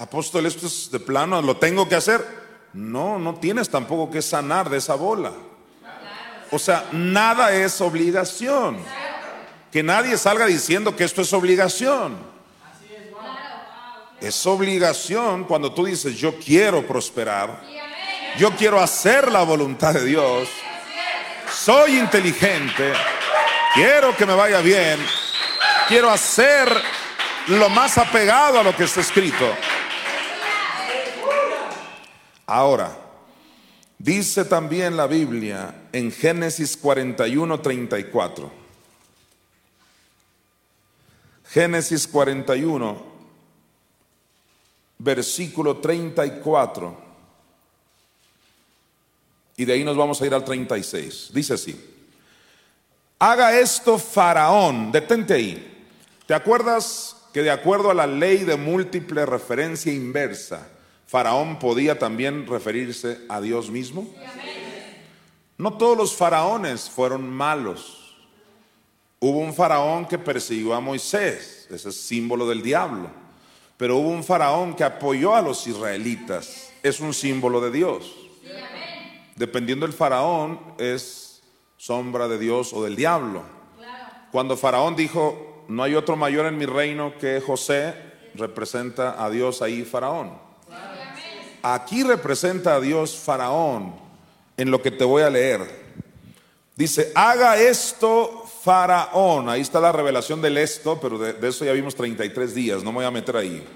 Apóstol, esto es de plano, ¿lo tengo que hacer? No, no tienes tampoco que sanar de esa bola. O sea, nada es obligación. Que nadie salga diciendo que esto es obligación. Es obligación cuando tú dices, yo quiero prosperar, yo quiero hacer la voluntad de Dios, soy inteligente, quiero que me vaya bien, quiero hacer lo más apegado a lo que está escrito. Ahora, dice también la Biblia en Génesis 41, 34. Génesis 41, versículo 34. Y de ahí nos vamos a ir al 36. Dice así. Haga esto Faraón. Detente ahí. ¿Te acuerdas que de acuerdo a la ley de múltiple referencia inversa, Faraón podía también referirse a Dios mismo? No todos los faraones fueron malos. Hubo un faraón que persiguió a Moisés, ese es símbolo del diablo. Pero hubo un faraón que apoyó a los israelitas, es un símbolo de Dios. Dependiendo del faraón, es sombra de Dios o del diablo. Cuando faraón dijo, no hay otro mayor en mi reino que José, representa a Dios ahí faraón. Aquí representa a Dios faraón en lo que te voy a leer. Dice, haga esto faraón. Ahí está la revelación del esto, pero de, de eso ya vimos 33 días, no me voy a meter ahí.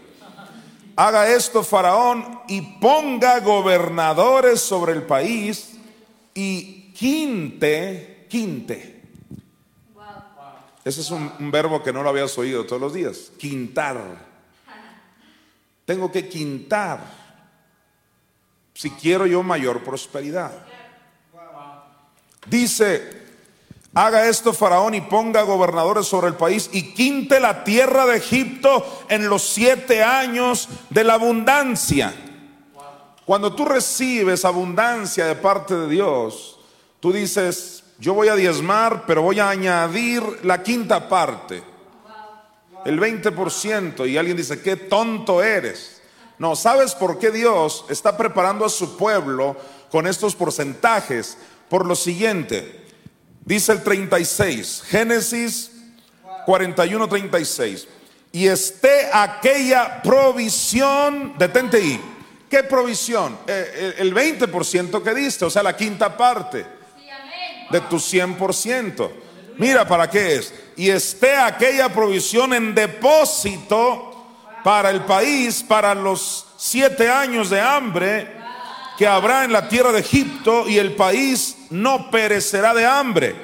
Haga esto faraón y ponga gobernadores sobre el país y quinte, quinte. Ese es un, un verbo que no lo habías oído todos los días. Quintar. Tengo que quintar si quiero yo mayor prosperidad. Dice, haga esto Faraón y ponga gobernadores sobre el país y quinte la tierra de Egipto en los siete años de la abundancia. Cuando tú recibes abundancia de parte de Dios, tú dices, yo voy a diezmar, pero voy a añadir la quinta parte, el 20%, y alguien dice, qué tonto eres. No, ¿sabes por qué Dios está preparando a su pueblo con estos porcentajes? Por lo siguiente, dice el 36, Génesis 41, 36, y esté aquella provisión, detente ahí, ¿qué provisión? Eh, el 20% que diste, o sea, la quinta parte de tu 100%. Mira para qué es. Y esté aquella provisión en depósito para el país, para los siete años de hambre que habrá en la tierra de Egipto y el país no perecerá de hambre.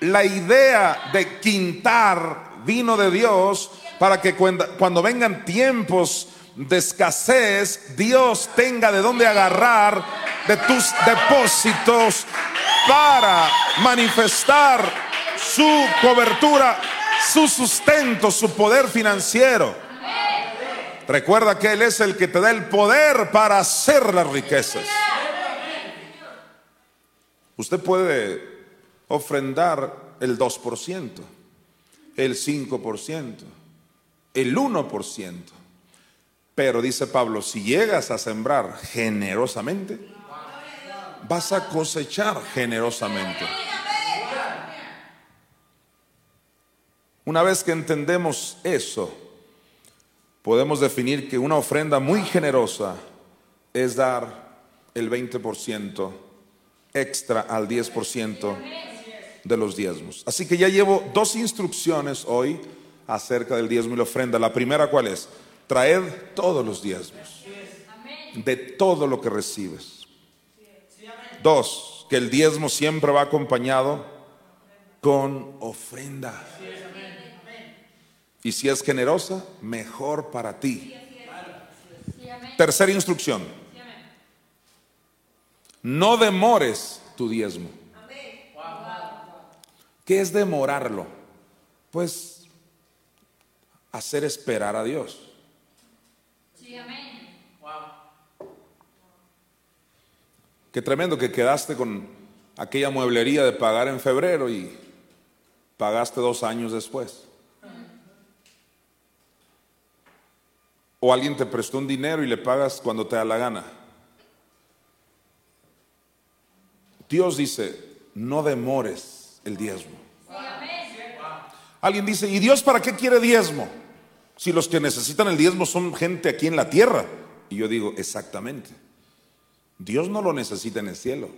La idea de quintar vino de Dios para que cuando, vengan tiempos de escasez, Dios tenga de dónde agarrar de tus depósitos para manifestar su cobertura, su sustento, su poder financiero. Recuerda que Él es el que te da el poder para hacer las riquezas. Usted puede ofrendar el 2%, el 5%, el 1%. Pero dice Pablo, si llegas a sembrar generosamente, vas a cosechar generosamente. Una vez que entendemos eso, podemos definir que una ofrenda muy generosa es dar el 20% extra al 10% de los diezmos. Así que ya llevo dos instrucciones hoy acerca del diezmo y la ofrenda. La primera, ¿cuál es? Traed todos los diezmos de todo lo que recibes. Dos, que el diezmo siempre va acompañado con ofrenda. Y si es generosa, mejor para ti. Tercera instrucción. No demores tu diezmo. ¿Qué es demorarlo? Pues hacer esperar a Dios. Qué tremendo que quedaste con aquella mueblería de pagar en febrero y pagaste dos años después. O alguien te prestó un dinero y le pagas cuando te da la gana. Dios dice, no demores el diezmo. Alguien dice, ¿y Dios para qué quiere diezmo? Si los que necesitan el diezmo son gente aquí en la tierra. Y yo digo, exactamente. Dios no lo necesita en el cielo.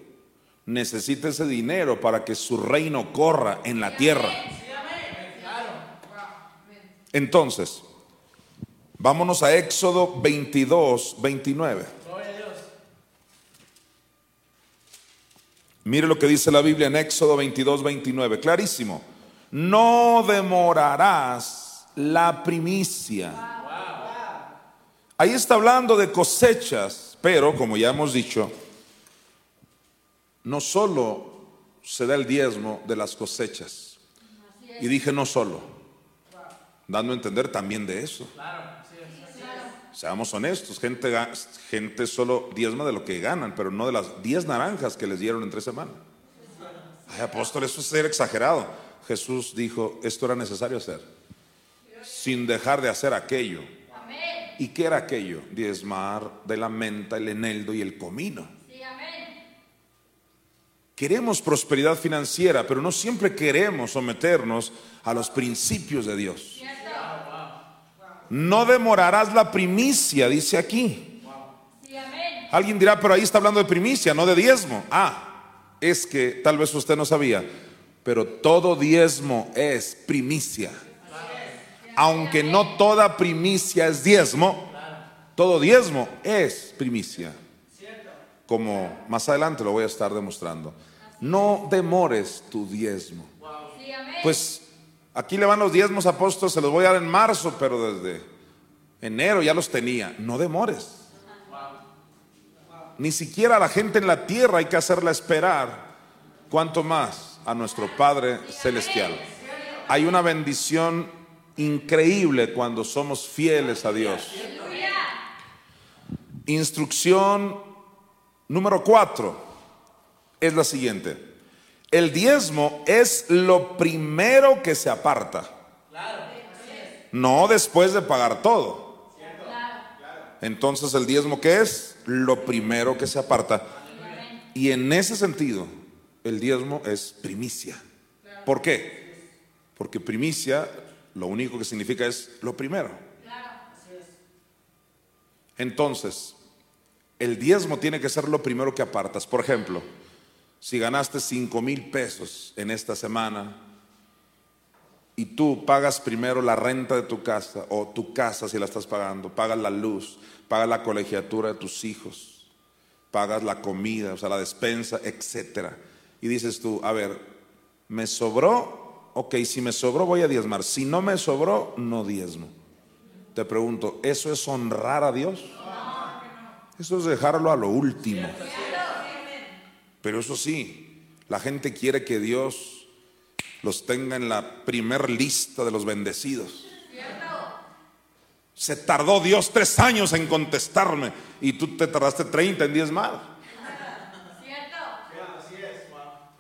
Necesita ese dinero para que su reino corra en la tierra. Entonces, vámonos a Éxodo 22, 29. Mire lo que dice la Biblia en Éxodo 22, 29. Clarísimo. No demorarás la primicia. Ahí está hablando de cosechas, pero como ya hemos dicho, no solo se da el diezmo de las cosechas. Y dije no solo, dando a entender también de eso. Seamos honestos, gente, solo diezma de lo que ganan, pero no de las 10 naranjas que les dieron en tres semanas. Ay, apóstol, eso es ser exagerado. Jesús dijo, esto era necesario hacer, sin dejar de hacer aquello. ¿Y qué era aquello? Diezmar de la menta, el eneldo y el comino. Queremos prosperidad financiera, pero no siempre queremos someternos a los principios de Dios. No demorarás la primicia, dice aquí. Alguien dirá, pero ahí está hablando de primicia, no de diezmo. Ah, es que tal vez usted no sabía, pero todo diezmo es primicia. Aunque no toda primicia es diezmo, todo diezmo es primicia. Como más adelante lo voy a estar demostrando. No demores tu diezmo. Pues aquí le van los diezmos apóstoles, se los voy a dar en marzo, pero desde enero ya los tenía. No demores. Ni siquiera a la gente en la tierra hay que hacerla esperar. Cuanto más a nuestro Padre Celestial. Hay una bendición increíble cuando somos fieles a Dios. Instrucción número cuatro es la siguiente. El diezmo es lo primero que se aparta. No después de pagar todo. Entonces el diezmo que es lo primero que se aparta. Y en ese sentido, el diezmo es primicia. ¿Por qué? Porque primicia lo único que significa es lo primero. Entonces, el diezmo tiene que ser lo primero que apartas. Por ejemplo, si ganaste 5 mil pesos en esta semana y tú pagas primero la renta de tu casa o tu casa si la estás pagando, pagas la luz, pagas la colegiatura de tus hijos, pagas la comida, o sea, la despensa, etcétera. Y dices tú, a ver, me sobró, ok, si me sobró voy a diezmar, si no me sobró, no diezmo. Te pregunto, ¿eso es honrar a Dios? Eso es dejarlo a lo último. Pero eso sí, la gente quiere que Dios los tenga en la primer lista de los bendecidos. Se tardó Dios tres años en contestarme y tú te tardaste 30 en diezmar.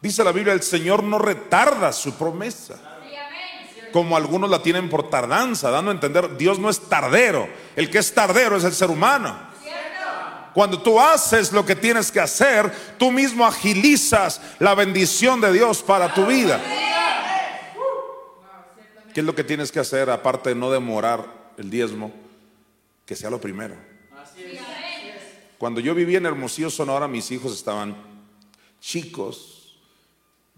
Dice la Biblia, el Señor no retarda su promesa como algunos la tienen por tardanza, dando a entender, Dios no es tardero, el que es tardero es el ser humano. Cuando tú haces lo que tienes que hacer, tú mismo agilizas la bendición de Dios para tu vida. ¿Qué es lo que tienes que hacer aparte de no demorar el diezmo? Que sea lo primero. Cuando yo vivía en Hermosillo, Sonora, mis hijos estaban chicos,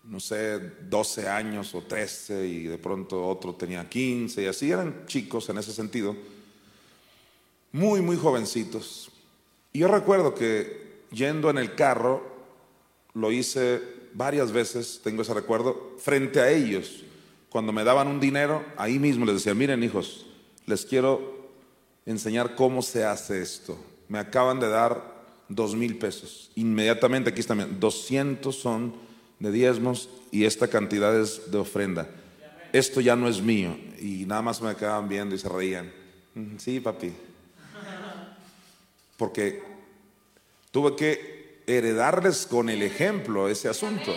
no sé, 12 años o 13 y de pronto otro tenía 15 y así eran chicos en ese sentido, muy, muy jovencitos. Y yo recuerdo que yendo en el carro, lo hice varias veces, tengo ese recuerdo, frente a ellos, cuando me daban un dinero, ahí mismo les decía, miren hijos, les quiero enseñar cómo se hace esto. Me acaban de dar dos mil pesos. Inmediatamente aquí está, 200 son de diezmos y esta cantidad es de ofrenda. Esto ya no es mío. Y nada más me quedaban viendo y se reían. "Mm, Sí, papi. Porque tuve que heredarles con el ejemplo ese asunto.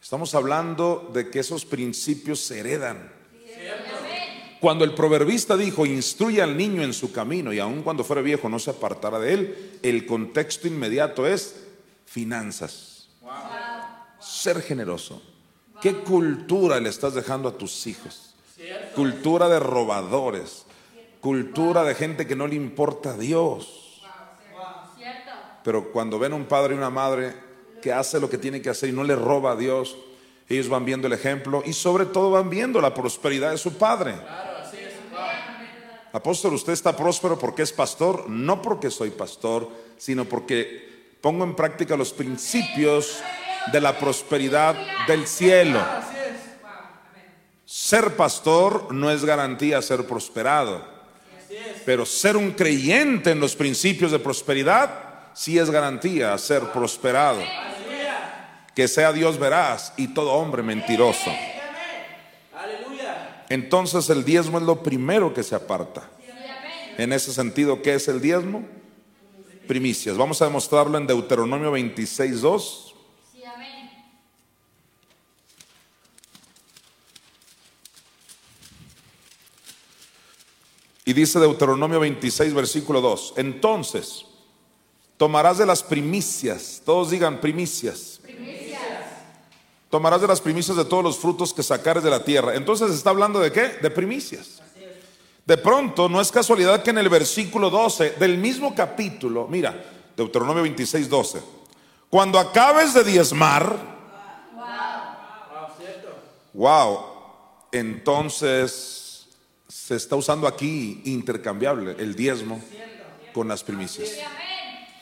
Estamos hablando de que esos principios se heredan. Cuando el proverbista dijo, instruye al niño en su camino y aun cuando fuera viejo no se apartará de él, el contexto inmediato es finanzas. Ser generoso. ¿Qué cultura le estás dejando a tus hijos? Cultura de robadores, cultura de gente que no le importa a Dios. Pero cuando ven a un padre y una madre que hace lo que tiene que hacer y no le roba a Dios, ellos van viendo el ejemplo y sobre todo van viendo la prosperidad de su padre. Apóstol, usted está próspero porque es pastor, no porque soy pastor, sino porque pongo en práctica los principios de la prosperidad del cielo. Ser pastor no es garantía ser prosperado, pero ser un creyente en los principios de prosperidad sí es garantía ser prosperado. Que sea Dios veraz y todo hombre mentiroso. Entonces el diezmo es lo primero que se aparta. En ese sentido, ¿qué es el diezmo? Primicias. Vamos a demostrarlo en Deuteronomio 26, 2. Y dice Deuteronomio 26, versículo 2. Entonces, tomarás de las primicias, todos digan primicias. Tomarás de las primicias de todos los frutos que sacares de la tierra. Entonces está hablando de qué? De primicias. De pronto, no es casualidad que en el versículo 12 del mismo capítulo, mira, Deuteronomio 26, 12, cuando acabes de diezmar, wow, entonces se está usando aquí intercambiable el diezmo con las primicias.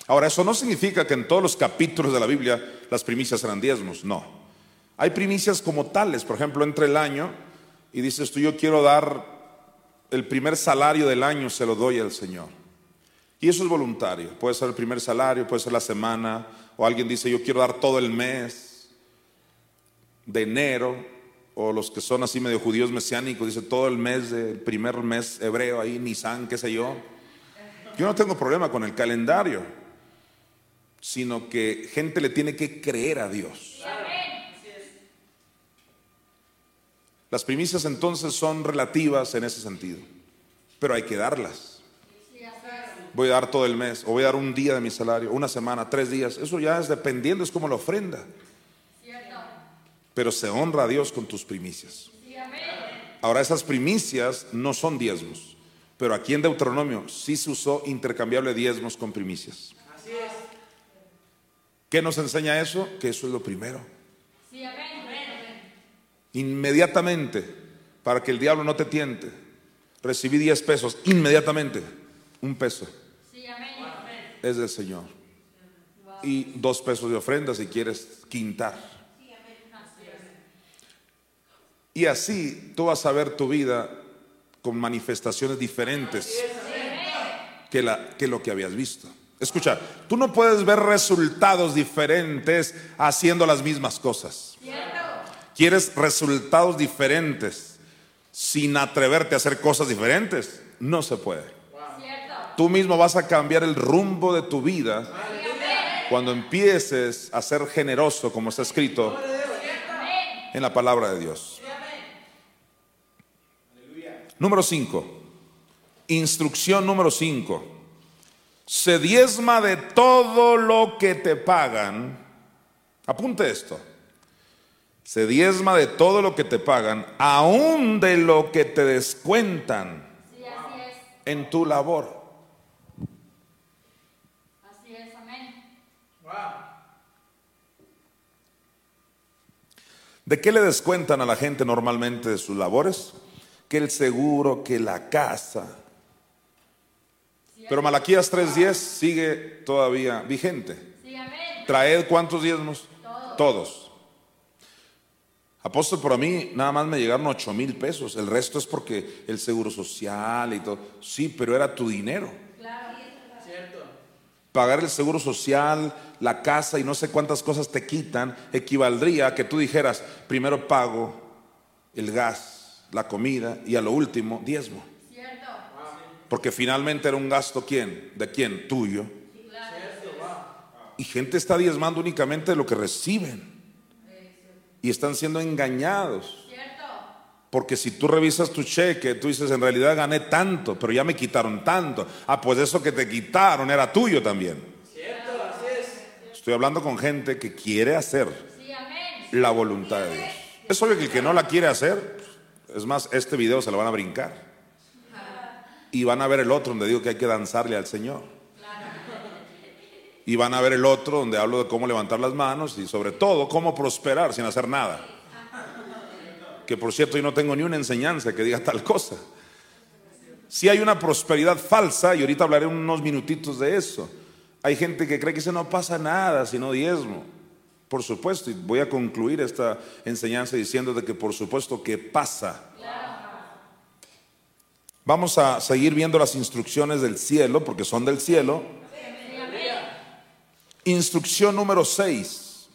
Ahora, eso no significa que en todos los capítulos de la Biblia las primicias eran diezmos, no. Hay primicias como tales, por ejemplo, entre el año y dices tú, yo quiero dar el primer salario del año, se lo doy al Señor. Y eso es voluntario, puede ser el primer salario, puede ser la semana, o alguien dice, yo quiero dar todo el mes de enero, o los que son así medio judíos mesiánicos, dice todo el mes del primer mes hebreo ahí, Nisan, qué sé yo. Yo no tengo problema con el calendario, sino que gente le tiene que creer a Dios. Las primicias entonces son relativas en ese sentido, pero hay que darlas. Voy a dar todo el mes, o voy a dar un día de mi salario, una semana, tres días. Eso ya es dependiendo, es como la ofrenda. Pero se honra a Dios con tus primicias. Ahora, esas primicias no son diezmos, pero aquí en Deuteronomio sí se usó intercambiable diezmos con primicias. ¿Qué nos enseña eso? Que eso es lo primero. Inmediatamente, para que el diablo no te tiente, recibí 10 pesos, inmediatamente, un peso es del Señor. Y dos pesos de ofrenda si quieres quintar. Y así tú vas a ver tu vida con manifestaciones diferentes que, que lo que habías visto. Escucha, tú no puedes ver resultados diferentes haciendo las mismas cosas. ¿Quieres resultados diferentes sin atreverte a hacer cosas diferentes? No se puede. Tú mismo vas a cambiar el rumbo de tu vida cuando empieces a ser generoso, como está escrito en la palabra de Dios. Número 5. Instrucción número 5. Se diezma de todo lo que te pagan. Apunte esto. Se diezma de todo lo que te pagan, aún de lo que te descuentan Sí, así es. en tu labor. Así es, amén. Wow. ¿De qué le descuentan a la gente normalmente de sus labores? Que el seguro, que la casa. Pero Malaquías 3:10 sigue todavía vigente. Traed cuántos diezmos? Todos. Apóstol, por a mí nada más me llegaron 8 mil pesos. El resto es porque el seguro social y todo. Sí, pero era tu dinero. Cierto. Pagar el seguro social, la casa y no sé cuántas cosas te quitan, equivaldría a que tú dijeras, primero pago el gas, la comida y a lo último, diezmo. Porque finalmente era un gasto, ¿quién? ¿De quién? Tuyo. Y gente está diezmando únicamente de lo que reciben. Y están siendo engañados. Porque si tú revisas tu cheque, tú dices, en realidad gané tanto, pero ya me quitaron tanto. Ah, pues eso que te quitaron era tuyo también. Estoy hablando con gente que quiere hacer la voluntad de Dios. Es obvio que el que no la quiere hacer, es más, este video se lo van a brincar. Y van a ver el otro donde digo que hay que danzarle al Señor. Y van a ver el otro donde hablo de cómo levantar las manos y sobre todo cómo prosperar sin hacer nada. Que por cierto yo no tengo ni una enseñanza que diga tal cosa. Si hay una prosperidad falsa, y ahorita hablaré unos minutitos de eso. Hay gente que cree que eso no pasa nada, sino diezmo. Por supuesto, y voy a concluir esta enseñanza diciendo de que por supuesto que pasa. Vamos a seguir viendo las instrucciones del cielo, porque son del cielo. Instrucción número 6.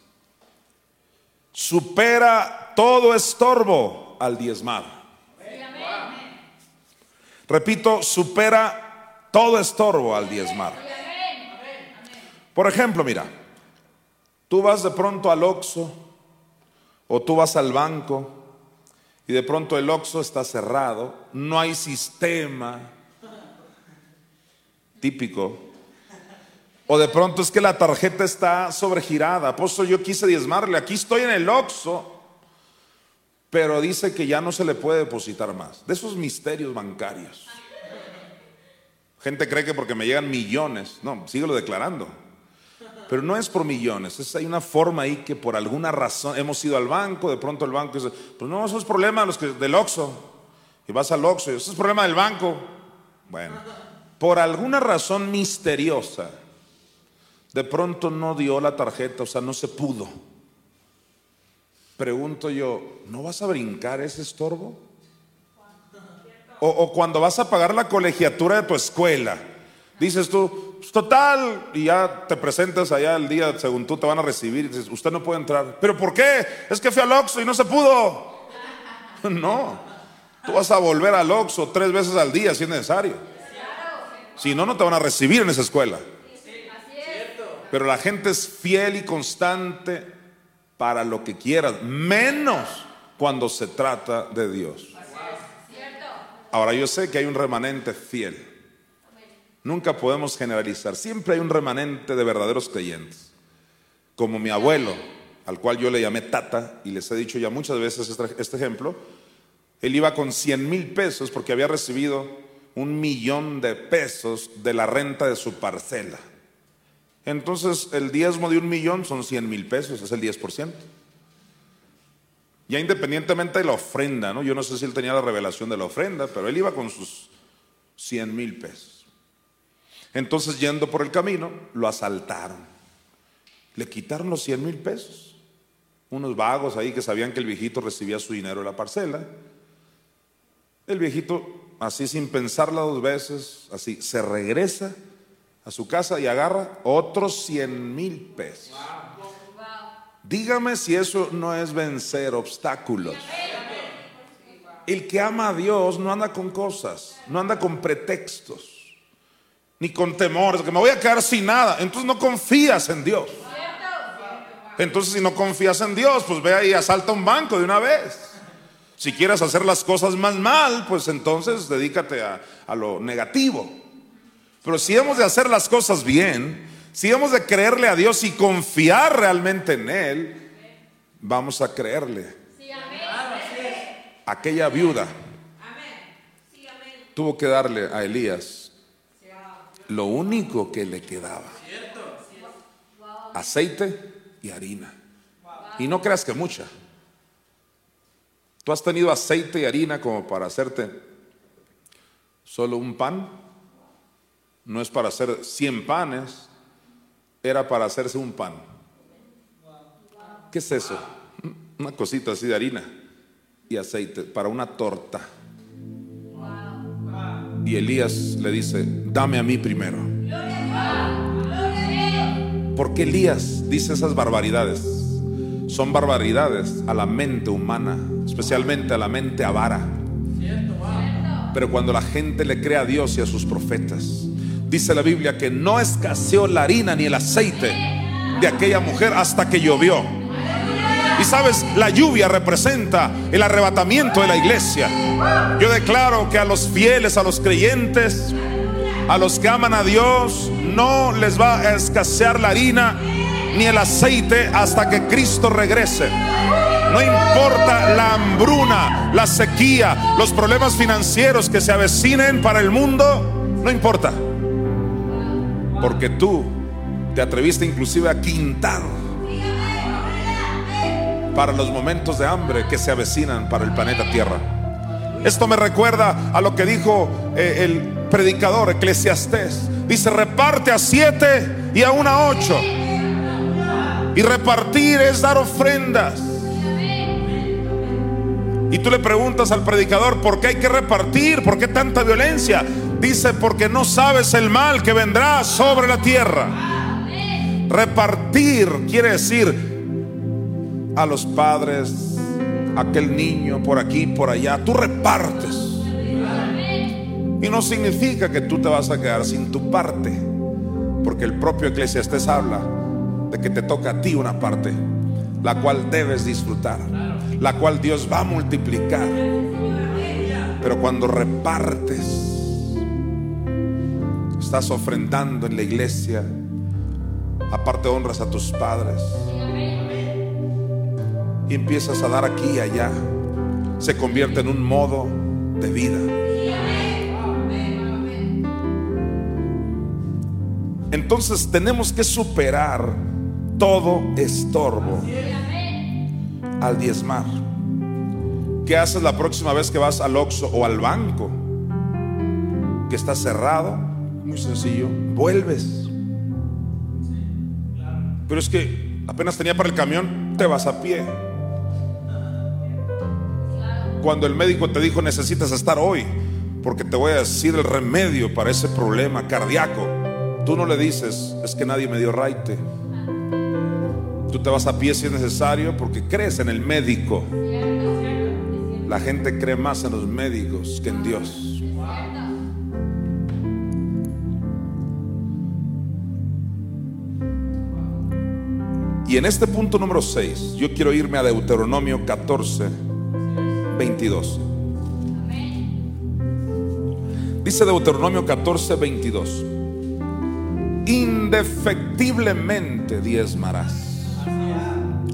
Supera todo estorbo al diezmar. Repito, supera todo estorbo al diezmar. Por ejemplo, mira, tú vas de pronto al Oxxo o tú vas al banco y de pronto el Oxxo está cerrado, no hay sistema típico. O de pronto es que la tarjeta está sobregirada. Apóstol, yo quise diezmarle, aquí estoy en el Oxxo, pero dice que ya no se le puede depositar más. De esos misterios bancarios. Gente cree que porque me llegan millones, no, síguelo declarando. Pero no es por millones, es, hay una forma ahí que por alguna razón hemos ido al banco, de pronto el banco dice, pues no, eso es problema de los que, del Oxxo. Y vas al Oxxo, y eso es problema del banco. Bueno, por alguna razón misteriosa, de pronto no dio la tarjeta, o sea, no se pudo. Pregunto yo, ¿no vas a brincar ese estorbo? O, cuando vas a pagar la colegiatura de tu escuela, dices tú, total, y ya te presentas allá el día, según tú te van a recibir, usted no puede entrar. ¿Pero por qué? Es que fui al Oxxo y no se pudo. No, tú vas a volver al Oxxo tres veces al día si es necesario. Si no, no te van a recibir en esa escuela. Pero la gente es fiel y constante para lo que quieras, menos cuando se trata de Dios. Ahora yo sé que hay un remanente fiel. Nunca podemos generalizar. Siempre hay un remanente de verdaderos creyentes. Como mi abuelo, al cual yo le llamé Tata, y les he dicho ya muchas veces este, este ejemplo, él iba con 100 mil pesos porque había recibido un millón de pesos de la renta de su parcela. Entonces el diezmo de un millón son 100 mil pesos, es el 10%. Ya independientemente de la ofrenda, ¿no? Yo no sé si él tenía la revelación de la ofrenda, pero él iba con sus 100 mil pesos. Entonces yendo por el camino, lo asaltaron. Le quitaron los 100 mil pesos. Unos vagos ahí que sabían que el viejito recibía su dinero de la parcela. El viejito, así sin pensarla dos veces, así, se regresa a su casa y agarra otros 100 mil pesos. Dígame si eso no es vencer obstáculos. El que ama a Dios no anda con cosas, no anda con pretextos, ni con temores, que me voy a quedar sin nada. Entonces no confías en Dios. Entonces si no confías en Dios, pues ve ahí y asalta un banco de una vez. Si quieres hacer las cosas más mal, pues entonces dedícate a, a lo negativo. Pero si hemos de hacer las cosas bien, si hemos de creerle a Dios y confiar realmente en Él, vamos a creerle. Aquella viuda tuvo que darle a Elías lo único que le quedaba. Aceite y harina. Y no creas que mucha. ¿Tú has tenido aceite y harina como para hacerte solo un pan? No es para hacer 100 panes, era para hacerse un pan. ¿Qué es eso? Una cosita así de harina y aceite para una torta. Y Elías le dice, dame a mí primero. Porque Elías dice esas barbaridades? Son barbaridades a la mente humana, especialmente a la mente avara. Pero cuando la gente le cree a Dios y a sus profetas, dice la Biblia que no escaseó la harina ni el aceite de aquella mujer hasta que llovió. Y sabes, la lluvia representa el arrebatamiento de la iglesia. Yo declaro que a los fieles, a los creyentes, a los que aman a Dios, no les va a escasear la harina ni el aceite hasta que Cristo regrese. No importa la hambruna, la sequía, los problemas financieros que se avecinen para el mundo, no importa. Porque tú te atreviste inclusive a quintar para los momentos de hambre que se avecinan para el planeta Tierra. Esto me recuerda a lo que dijo eh, el predicador Eclesiastés. Dice, reparte a siete y a una ocho. Y repartir es dar ofrendas. Y tú le preguntas al predicador, ¿por qué hay que repartir? ¿Por qué tanta violencia? Dice, porque no sabes el mal que vendrá sobre la tierra. Repartir quiere decir a los padres, aquel niño por aquí, por allá, tú repartes. Y no significa que tú te vas a quedar sin tu parte, porque el propio Eclesiastés habla de que te toca a ti una parte, la cual debes disfrutar, la cual Dios va a multiplicar. Pero cuando repartes, estás ofrendando en la iglesia, aparte honras a tus padres y empiezas a dar aquí y allá, se convierte en un modo de vida. Entonces tenemos que superar todo estorbo al diezmar. ¿Qué haces la próxima vez que vas al Oxxo o al banco? Que está cerrado, muy sencillo, vuelves. Pero es que apenas tenía para el camión, te vas a pie. Cuando el médico te dijo necesitas estar hoy, porque te voy a decir el remedio para ese problema cardíaco, tú no le dices, es que nadie me dio raite. Tú te vas a pie si es necesario porque crees en el médico. La gente cree más en los médicos que en Dios. Y en este punto número 6, yo quiero irme a Deuteronomio 14, 22. Dice Deuteronomio 14, 22. Indefectiblemente diezmarás.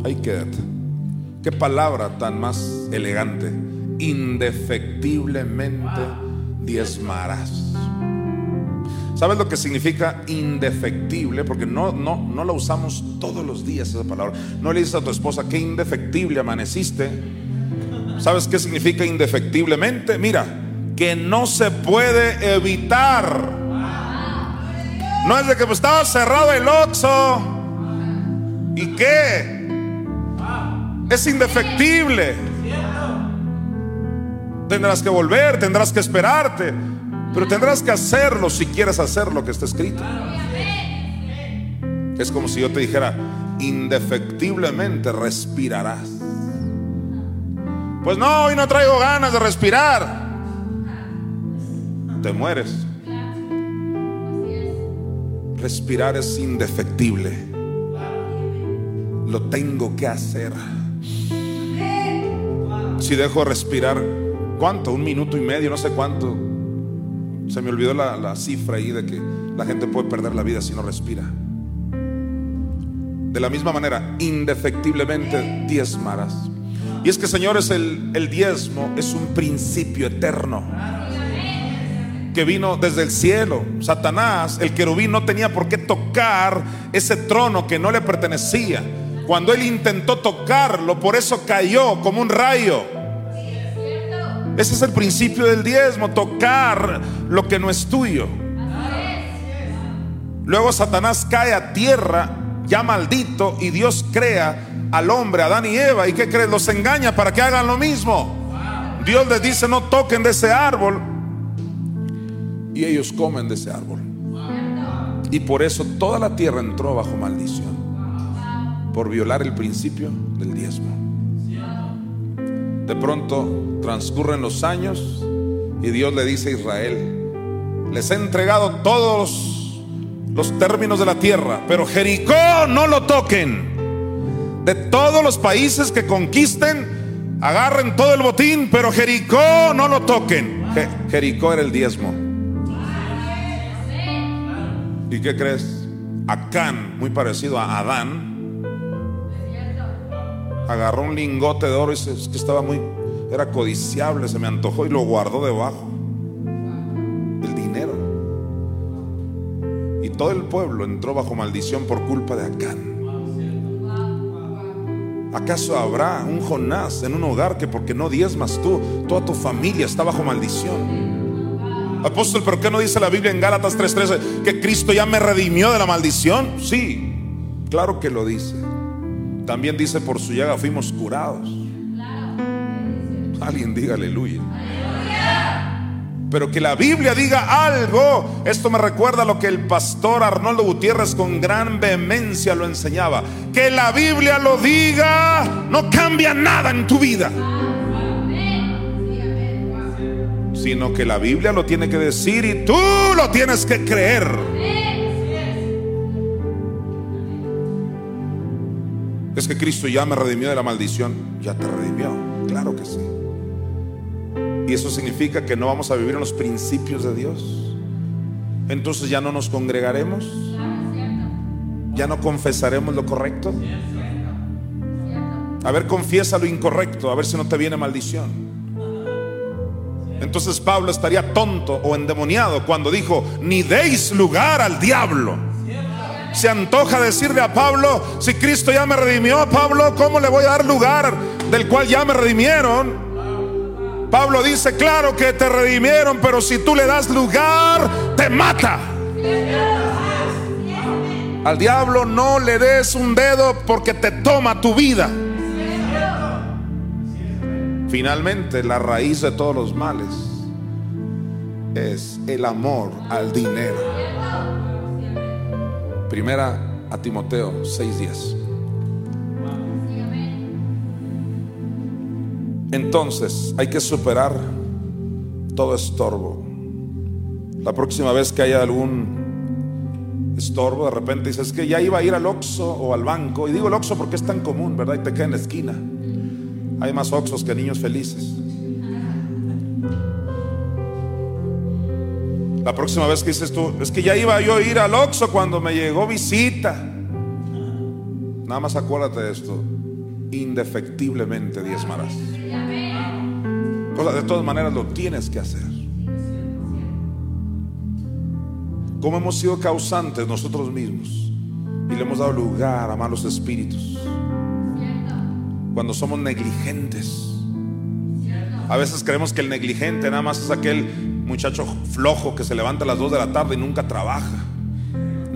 Ahí quédate. Qué palabra tan más elegante. Indefectiblemente diezmarás. ¿Sabes lo que significa indefectible? Porque no, no, no la usamos todos los días esa palabra. No le dices a tu esposa que indefectible amaneciste. ¿Sabes qué significa indefectiblemente? Mira, que no se puede evitar. No es de que pues, estaba cerrado el oxo. ¿Y qué? Es indefectible. Tendrás que volver, tendrás que esperarte. Pero tendrás que hacerlo si quieres hacer lo que está escrito. Es como si yo te dijera, indefectiblemente respirarás. Pues no, hoy no traigo ganas de respirar. Te mueres. Respirar es indefectible. Lo tengo que hacer. Si dejo de respirar, ¿cuánto? Un minuto y medio, no sé cuánto. Se me olvidó la, la cifra ahí de que la gente puede perder la vida si no respira. De la misma manera, indefectiblemente diezmarás. Y es que, señores, el, el diezmo es un principio eterno que vino desde el cielo. Satanás, el querubín, no tenía por qué tocar ese trono que no le pertenecía. Cuando él intentó tocarlo, por eso cayó como un rayo. Ese es el principio del diezmo, tocar lo que no es tuyo. Luego Satanás cae a tierra, ya maldito, y Dios crea al hombre, Adán y Eva. ¿Y qué crees? Los engaña para que hagan lo mismo. Dios les dice, no toquen de ese árbol. Y ellos comen de ese árbol. Y por eso toda la tierra entró bajo maldición. Por violar el principio del diezmo. De pronto transcurren los años y Dios le dice a Israel, les he entregado todos los términos de la tierra, pero Jericó no lo toquen. De todos los países que conquisten, agarren todo el botín, pero Jericó no lo toquen. Jericó era el diezmo. ¿Y qué crees? Acán, muy parecido a Adán, agarró un lingote de oro y es que estaba muy, era codiciable, se me antojó y lo guardó debajo. El dinero. Y todo el pueblo entró bajo maldición por culpa de Acán. ¿Acaso habrá un Jonás en un hogar que porque no diezmas tú, toda tu familia está bajo maldición? Apóstol, ¿pero qué no dice la Biblia en Gálatas 3:13 que Cristo ya me redimió de la maldición? Sí, claro que lo dice. También dice por su llaga fuimos curados. Alguien diga aleluya. Pero que la Biblia diga algo, esto me recuerda a lo que el pastor Arnoldo Gutiérrez con gran vehemencia lo enseñaba. Que la Biblia lo diga no cambia nada en tu vida. Sino que la Biblia lo tiene que decir y tú lo tienes que creer. Es que Cristo ya me redimió de la maldición. Ya te redimió. Claro que sí. Y eso significa que no vamos a vivir en los principios de Dios. Entonces ya no nos congregaremos. Ya no confesaremos lo correcto. A ver, confiesa lo incorrecto, a ver si no te viene maldición. Entonces Pablo estaría tonto o endemoniado cuando dijo, ni deis lugar al diablo. Se antoja decirle a Pablo, si Cristo ya me redimió, Pablo, ¿cómo le voy a dar lugar del cual ya me redimieron? Pablo dice, claro que te redimieron, pero si tú le das lugar, te mata. Al diablo no le des un dedo porque te toma tu vida. Finalmente, la raíz de todos los males es el amor al dinero. Primera a Timoteo 6:10. Entonces hay que superar todo estorbo. La próxima vez que haya algún estorbo, de repente dices que ya iba a ir al Oxxo o al banco. Y digo el Oxxo porque es tan común, ¿verdad? Y te queda en la esquina. Hay más Oxxos que niños felices. La próxima vez que dices tú, es que ya iba yo a ir al Oxxo cuando me llegó visita. Nada más acuérdate de esto. Indefectiblemente diezmarás. Cosa, de todas maneras lo tienes que hacer. Como hemos sido causantes nosotros mismos y le hemos dado lugar a malos espíritus. Cuando somos negligentes. A veces creemos que el negligente nada más es aquel muchacho flojo que se levanta a las 2 de la tarde y nunca trabaja.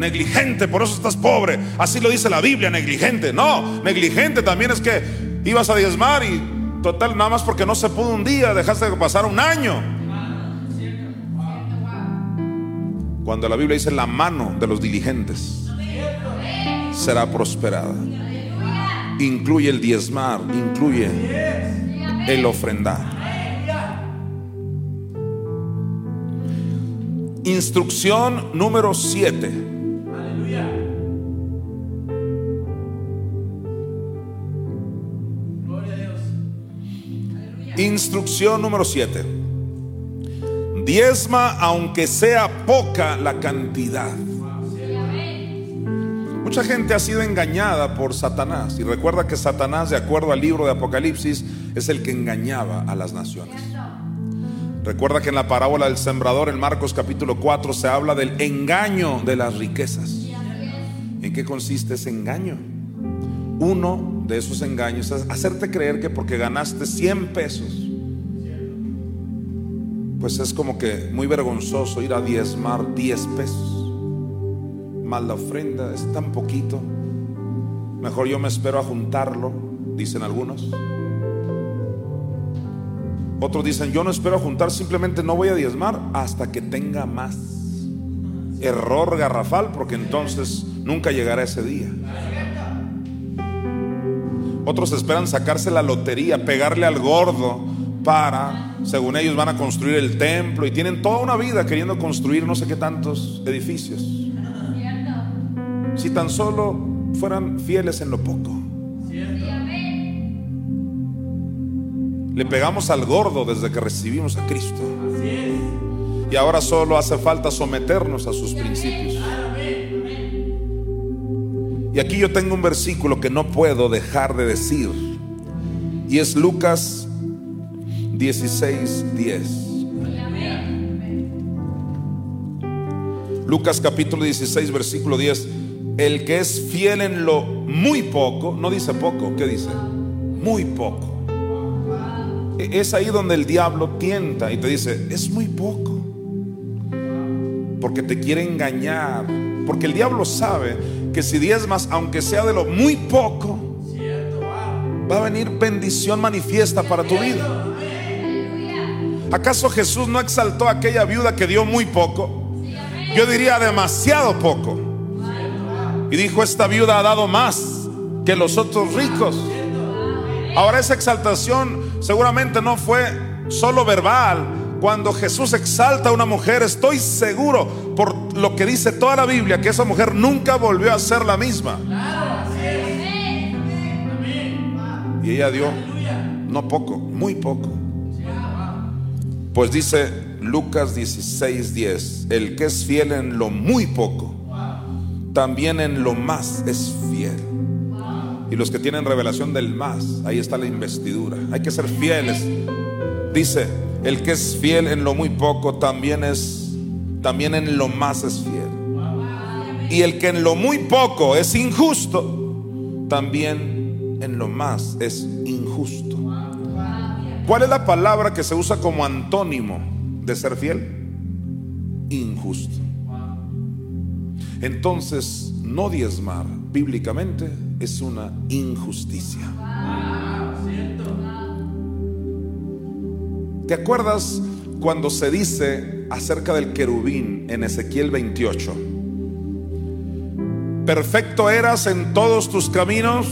Negligente, por eso estás pobre. Así lo dice la Biblia, negligente. No, negligente también es que ibas a diezmar y total, nada más porque no se pudo un día, dejaste de pasar un año. Cuando la Biblia dice la mano de los diligentes será prosperada. Incluye el diezmar, incluye el ofrendar. Instrucción número 7. Instrucción número 7. Diezma aunque sea poca la cantidad. Mucha gente ha sido engañada por Satanás. Y recuerda que Satanás, de acuerdo al libro de Apocalipsis, es el que engañaba a las naciones. Recuerda que en la parábola del sembrador, en Marcos capítulo 4, se habla del engaño de las riquezas. ¿En qué consiste ese engaño? Uno de esos engaños es hacerte creer que porque ganaste 100 pesos, pues es como que muy vergonzoso ir a diezmar 10 pesos. Más la ofrenda es tan poquito. Mejor yo me espero a juntarlo, dicen algunos. Otros dicen, yo no espero juntar, simplemente no voy a diezmar hasta que tenga más. Error garrafal, porque entonces nunca llegará ese día. Otros esperan sacarse la lotería, pegarle al gordo para, según ellos, van a construir el templo y tienen toda una vida queriendo construir no sé qué tantos edificios. Si tan solo fueran fieles en lo poco. Le pegamos al gordo desde que recibimos a Cristo. Y ahora solo hace falta someternos a sus principios. Y aquí yo tengo un versículo que no puedo dejar de decir. Y es Lucas 16, 10. Lucas capítulo 16, versículo 10. El que es fiel en lo muy poco, no dice poco, ¿qué dice? Muy poco. E- Es ahí donde el diablo tienta y te dice, es muy poco. Porque te quiere engañar. Porque el diablo sabe que si diezmas, aunque sea de lo muy poco, va a venir bendición manifiesta para tu vida. ¿Acaso Jesús no exaltó a aquella viuda que dio muy poco? Yo diría demasiado poco. Y dijo, esta viuda ha dado más que los otros ricos. Ahora esa exaltación seguramente no fue solo verbal. Cuando Jesús exalta a una mujer, estoy seguro por lo que dice toda la Biblia que esa mujer nunca volvió a ser la misma. Y ella dio no poco, muy poco. Pues dice Lucas 16, 10, el que es fiel en lo muy poco, también en lo más es fiel. Y los que tienen revelación del más, ahí está la investidura. Hay que ser fieles. Dice, el que es fiel en lo muy poco, también es, también en lo más es fiel. Y el que en lo muy poco es injusto, también en lo más es injusto. ¿Cuál es la palabra que se usa como antónimo de ser fiel? Injusto. Entonces, no diezmar bíblicamente es una injusticia. ¿Te acuerdas cuando se dice acerca del querubín en Ezequiel 28? Perfecto eras en todos tus caminos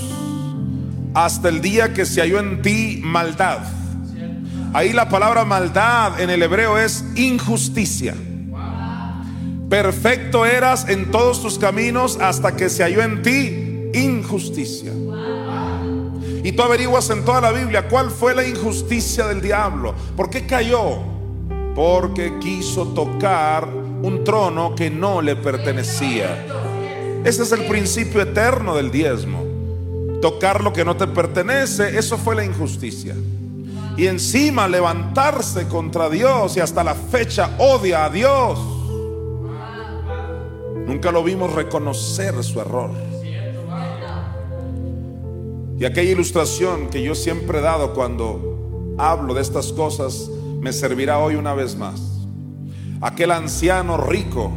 hasta el día que se halló en ti maldad. Ahí la palabra maldad en el hebreo es injusticia. Perfecto eras en todos tus caminos hasta que se halló en ti injusticia. Y tú averiguas en toda la Biblia cuál fue la injusticia del diablo. ¿Por qué cayó? Porque quiso tocar un trono que no le pertenecía. Ese es el principio eterno del diezmo. Tocar lo que no te pertenece, eso fue la injusticia. Y encima levantarse contra Dios y hasta la fecha odia a Dios. Nunca lo vimos reconocer su error. Y aquella ilustración que yo siempre he dado cuando hablo de estas cosas me servirá hoy una vez más. Aquel anciano rico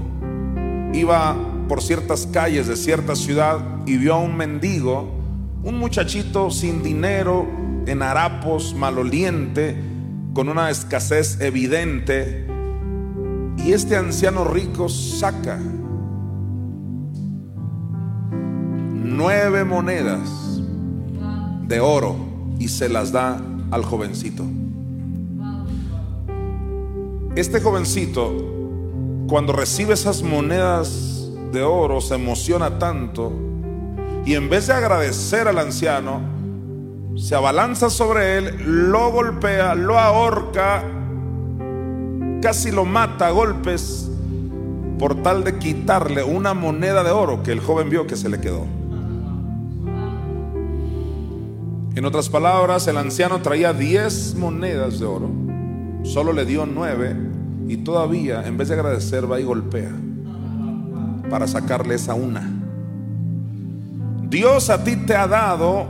iba por ciertas calles de cierta ciudad y vio a un mendigo, un muchachito sin dinero, en harapos, maloliente, con una escasez evidente. Y este anciano rico saca nueve monedas de oro y se las da al jovencito. Este jovencito, cuando recibe esas monedas de oro, se emociona tanto y en vez de agradecer al anciano, se abalanza sobre él, lo golpea, lo ahorca, casi lo mata a golpes por tal de quitarle una moneda de oro que el joven vio que se le quedó. En otras palabras, el anciano traía 10 monedas de oro, solo le dio 9 y todavía, en vez de agradecer, va y golpea para sacarle esa una. Dios a ti te ha dado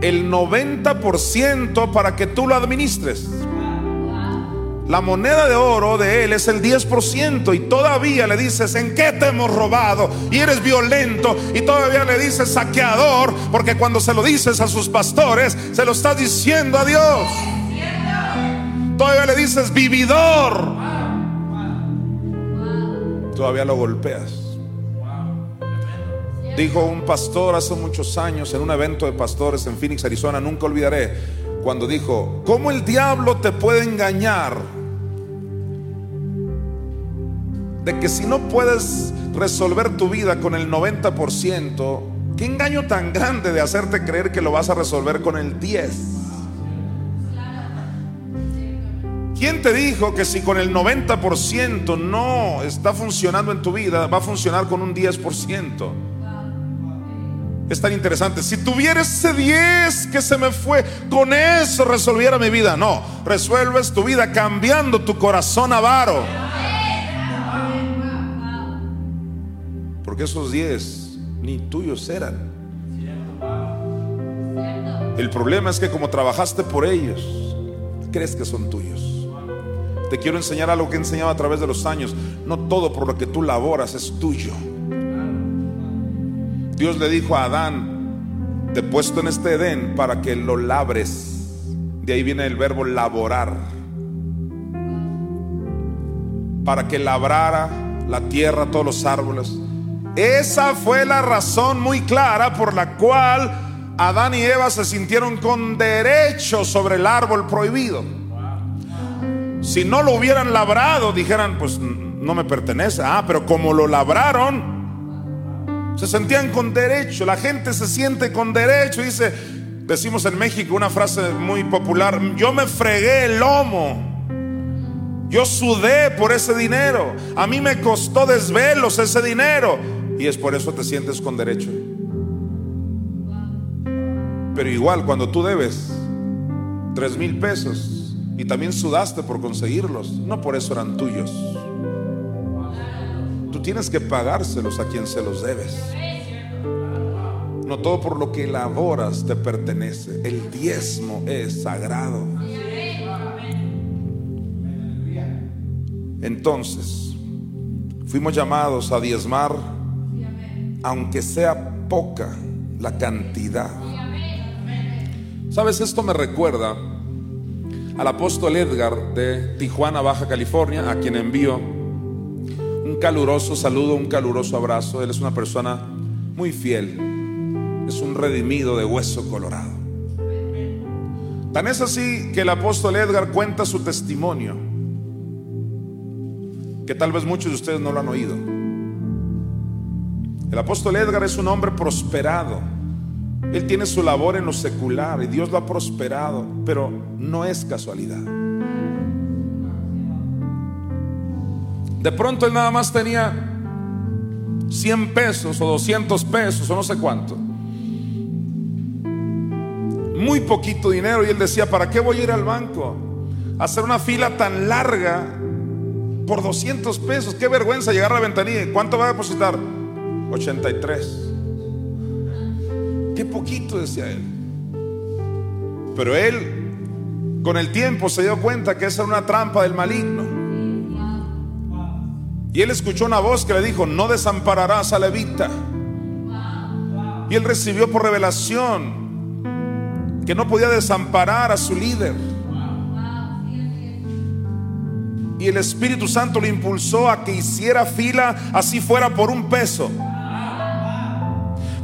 el 90% para que tú lo administres. La moneda de oro de él es el 10% y todavía le dices, ¿en qué te hemos robado? Y eres violento y todavía le dices saqueador, porque cuando se lo dices a sus pastores, se lo estás diciendo a Dios. Todavía le dices vividor. Todavía lo golpeas. Dijo un pastor hace muchos años en un evento de pastores en Phoenix, Arizona, nunca olvidaré, cuando dijo, ¿cómo el diablo te puede engañar? De que si no puedes resolver tu vida con el 90%, ¿qué engaño tan grande de hacerte creer que lo vas a resolver con el 10%? ¿Quién te dijo que si con el 90% no está funcionando en tu vida, va a funcionar con un 10%? Es tan interesante. Si tuviera ese 10 que se me fue, con eso resolviera mi vida. No, resuelves tu vida cambiando tu corazón avaro. Porque esos 10 ni tuyos eran. El problema es que como trabajaste por ellos, crees que son tuyos. Te quiero enseñar algo que he enseñado a través de los años. No todo por lo que tú laboras es tuyo. Dios le dijo a Adán, te he puesto en este Edén para que lo labres. De ahí viene el verbo laborar. Para que labrara la tierra, todos los árboles. Esa fue la razón muy clara por la cual Adán y Eva se sintieron con derecho sobre el árbol prohibido. Si no lo hubieran labrado, dijeran, pues no me pertenece. Ah, pero como lo labraron, se sentían con derecho, la gente se siente con derecho. Dice, decimos en México una frase muy popular, yo me fregué el lomo. Yo sudé por ese dinero. A mí me costó desvelos ese dinero. Y es por eso te sientes con derecho. Pero igual cuando tú debes tres mil pesos y también sudaste por conseguirlos, no por eso eran tuyos tienes que pagárselos a quien se los debes. No todo por lo que elaboras te pertenece. El diezmo es sagrado. Entonces, fuimos llamados a diezmar, aunque sea poca la cantidad. ¿Sabes? Esto me recuerda al apóstol Edgar de Tijuana, Baja California, a quien envío un caluroso saludo, un caluroso abrazo. Él es una persona muy fiel. Es un redimido de hueso colorado. Tan es así que el apóstol Edgar cuenta su testimonio, que tal vez muchos de ustedes no lo han oído. El apóstol Edgar es un hombre prosperado. Él tiene su labor en lo secular y Dios lo ha prosperado, pero no es casualidad. De pronto él nada más tenía 100 pesos o 200 pesos o no sé cuánto. Muy poquito dinero y él decía, ¿para qué voy a ir al banco? A hacer una fila tan larga por 200 pesos. Qué vergüenza llegar a la ventanilla. ¿Cuánto va a depositar? 83. Qué poquito, decía él. Pero él, con el tiempo, se dio cuenta que esa era una trampa del maligno. Y él escuchó una voz que le dijo, no desampararás a Levita. Y él recibió por revelación que no podía desamparar a su líder. Y el Espíritu Santo le impulsó a que hiciera fila así fuera por un peso.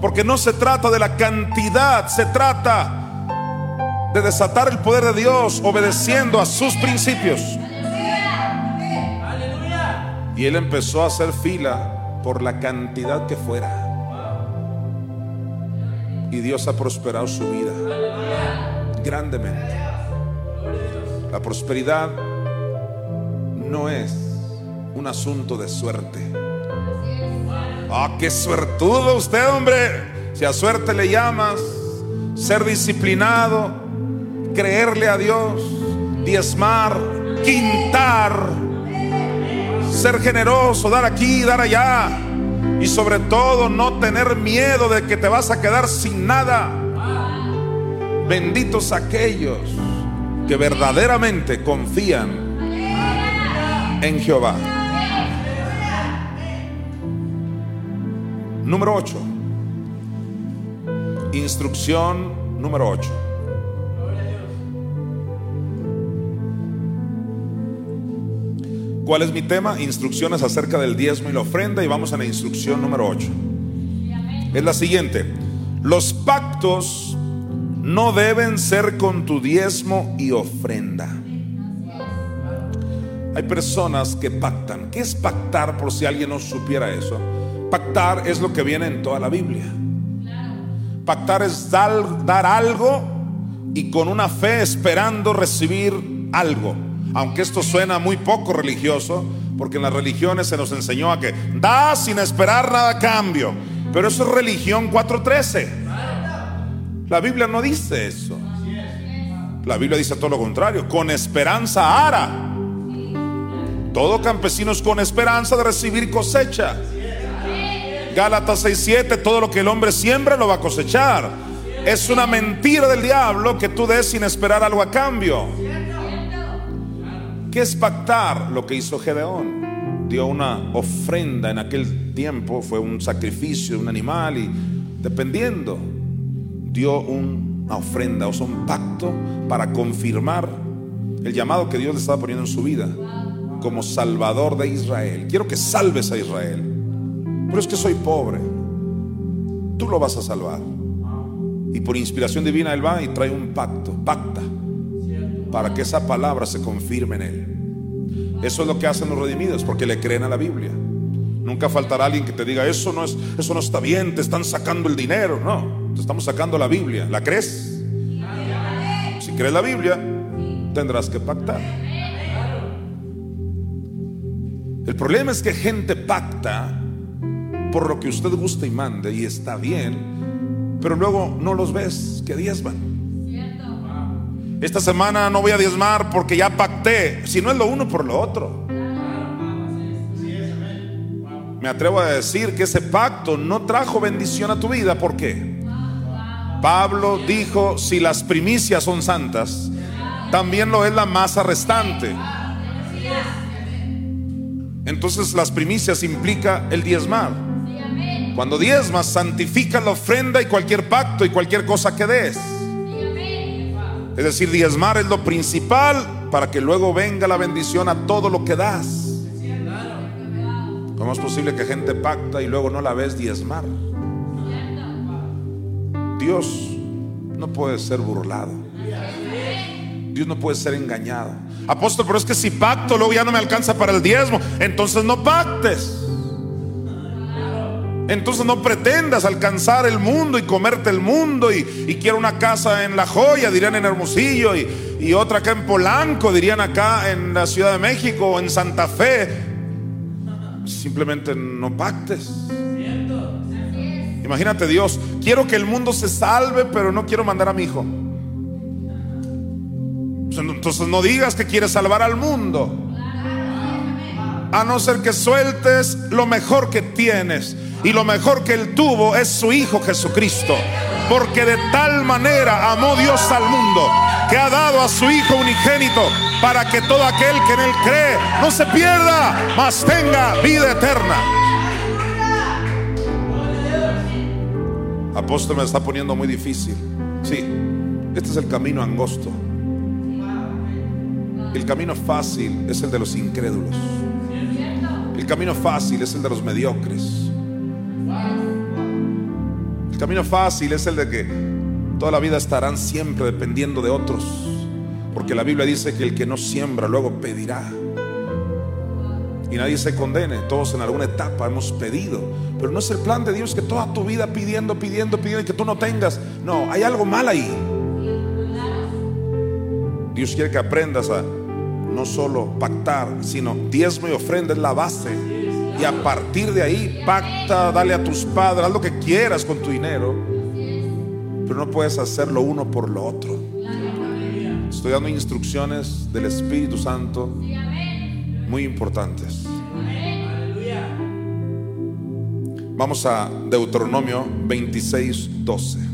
Porque no se trata de la cantidad, se trata de desatar el poder de Dios obedeciendo a sus principios. Y él empezó a hacer fila por la cantidad que fuera. Y Dios ha prosperado su vida grandemente. La prosperidad no es un asunto de suerte. Ah, qué suertudo usted, hombre. Si a suerte le llamas, ser disciplinado, creerle a Dios, diezmar, quintar ser generoso, dar aquí, dar allá. Y sobre todo no tener miedo de que te vas a quedar sin nada. Benditos aquellos que verdaderamente confían en Jehová. Número 8. Instrucción número 8. ¿Cuál es mi tema? Instrucciones acerca del diezmo y la ofrenda y vamos a la instrucción número 8. Es la siguiente. Los pactos no deben ser con tu diezmo y ofrenda. Hay personas que pactan. ¿Qué es pactar por si alguien no supiera eso? Pactar es lo que viene en toda la Biblia. Pactar es dar, algo y con una fe esperando recibir algo. Aunque esto suena muy poco religioso, porque en las religiones se nos enseñó a que da sin esperar nada a cambio. Pero eso es religión 4.13. La Biblia no dice eso. La Biblia dice todo lo contrario. Con esperanza ara. Todo campesino es con esperanza de recibir cosecha. Gálatas 6:7, todo lo que el hombre siembra lo va a cosechar. Es una mentira del diablo que tú des sin esperar algo a cambio. ¿Qué es pactar? Lo que hizo Gedeón. Dio una ofrenda en aquel tiempo, fue un sacrificio de un animal y dependiendo, dio una ofrenda, o sea, un pacto para confirmar el llamado que Dios le estaba poniendo en su vida como salvador de Israel. Quiero que salves a Israel. Pero es que soy pobre. Tú lo vas a salvar. Y por inspiración divina Él va y trae un pacto, pacta, para que esa palabra se confirme en Él. Eso es lo que hacen los redimidos, porque le creen a la Biblia. Nunca faltará alguien que te diga, eso no, es, eso no está bien, te están sacando el dinero. No, te estamos sacando la Biblia. ¿La crees? Si crees la Biblia, tendrás que pactar. El problema es que gente pacta por lo que usted gusta y mande y está bien, pero luego no los ves que diezman. Esta semana no voy a diezmar porque ya pacté, si no es lo uno por lo otro. Me atrevo a decir que ese pacto no trajo bendición a tu vida. ¿Por qué? Pablo dijo, si las primicias son santas, también lo es la masa restante. Entonces las primicias implica el diezmar. Cuando diezmas, santifica la ofrenda y cualquier pacto y cualquier cosa que des. Es decir, diezmar es lo principal para que luego venga la bendición a todo lo que das. ¿Cómo es posible que gente pacta y luego no la ves diezmar? Dios no puede ser burlado. Dios no puede ser engañado. Apóstol, pero es que si pacto luego ya no me alcanza para el diezmo, entonces no pactes. Entonces no pretendas alcanzar el mundo y comerte el mundo y, quiero una casa en La Joya, dirían en Hermosillo, y, y otra acá en Polanco, dirían acá en la Ciudad de México o en Santa Fe. Simplemente no pactes. Imagínate Dios, quiero que el mundo se salve, pero no quiero mandar a mi hijo. Entonces no digas que quieres salvar al mundo. A no ser que sueltes lo mejor que tienes. Y lo mejor que él tuvo es su Hijo Jesucristo. Porque de tal manera amó Dios al mundo que ha dado a su Hijo unigénito para que todo aquel que en él cree no se pierda, mas tenga vida eterna. Apóstol me está poniendo muy difícil. Sí, este es el camino angosto. El camino fácil es el de los incrédulos. El camino fácil es el de los mediocres. El camino fácil es el de que toda la vida estarán siempre dependiendo de otros. Porque la Biblia dice que el que no siembra luego pedirá. Y nadie se condene. Todos en alguna etapa hemos pedido. Pero no es el plan de Dios que toda tu vida pidiendo, pidiendo, pidiendo y que tú no tengas. No, hay algo mal ahí. Dios quiere que aprendas a no solo pactar, sino diezmo y ofrenda es la base. Y a partir de ahí, pacta, dale a tus padres, haz lo que quieras con tu dinero. Pero no puedes hacerlo uno por lo otro. Estoy dando instrucciones del Espíritu Santo muy importantes. Vamos a Deuteronomio 26, 12.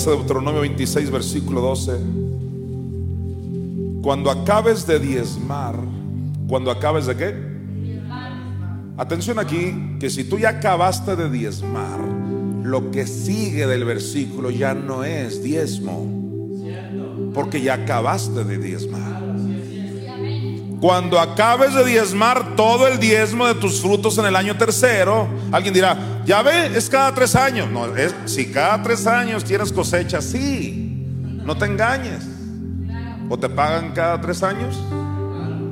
Dice Deuteronomio 26, versículo 12. Cuando acabes de diezmar, cuando acabes de qué? Atención aquí, que si tú ya acabaste de diezmar, lo que sigue del versículo ya no es diezmo, porque ya acabaste de diezmar. Cuando acabes de diezmar todo el diezmo de tus frutos en el año tercero, alguien dirá, ya ve, es cada tres años. No, es, si cada tres años tienes cosecha, sí, no te engañes. ¿O te pagan cada tres años?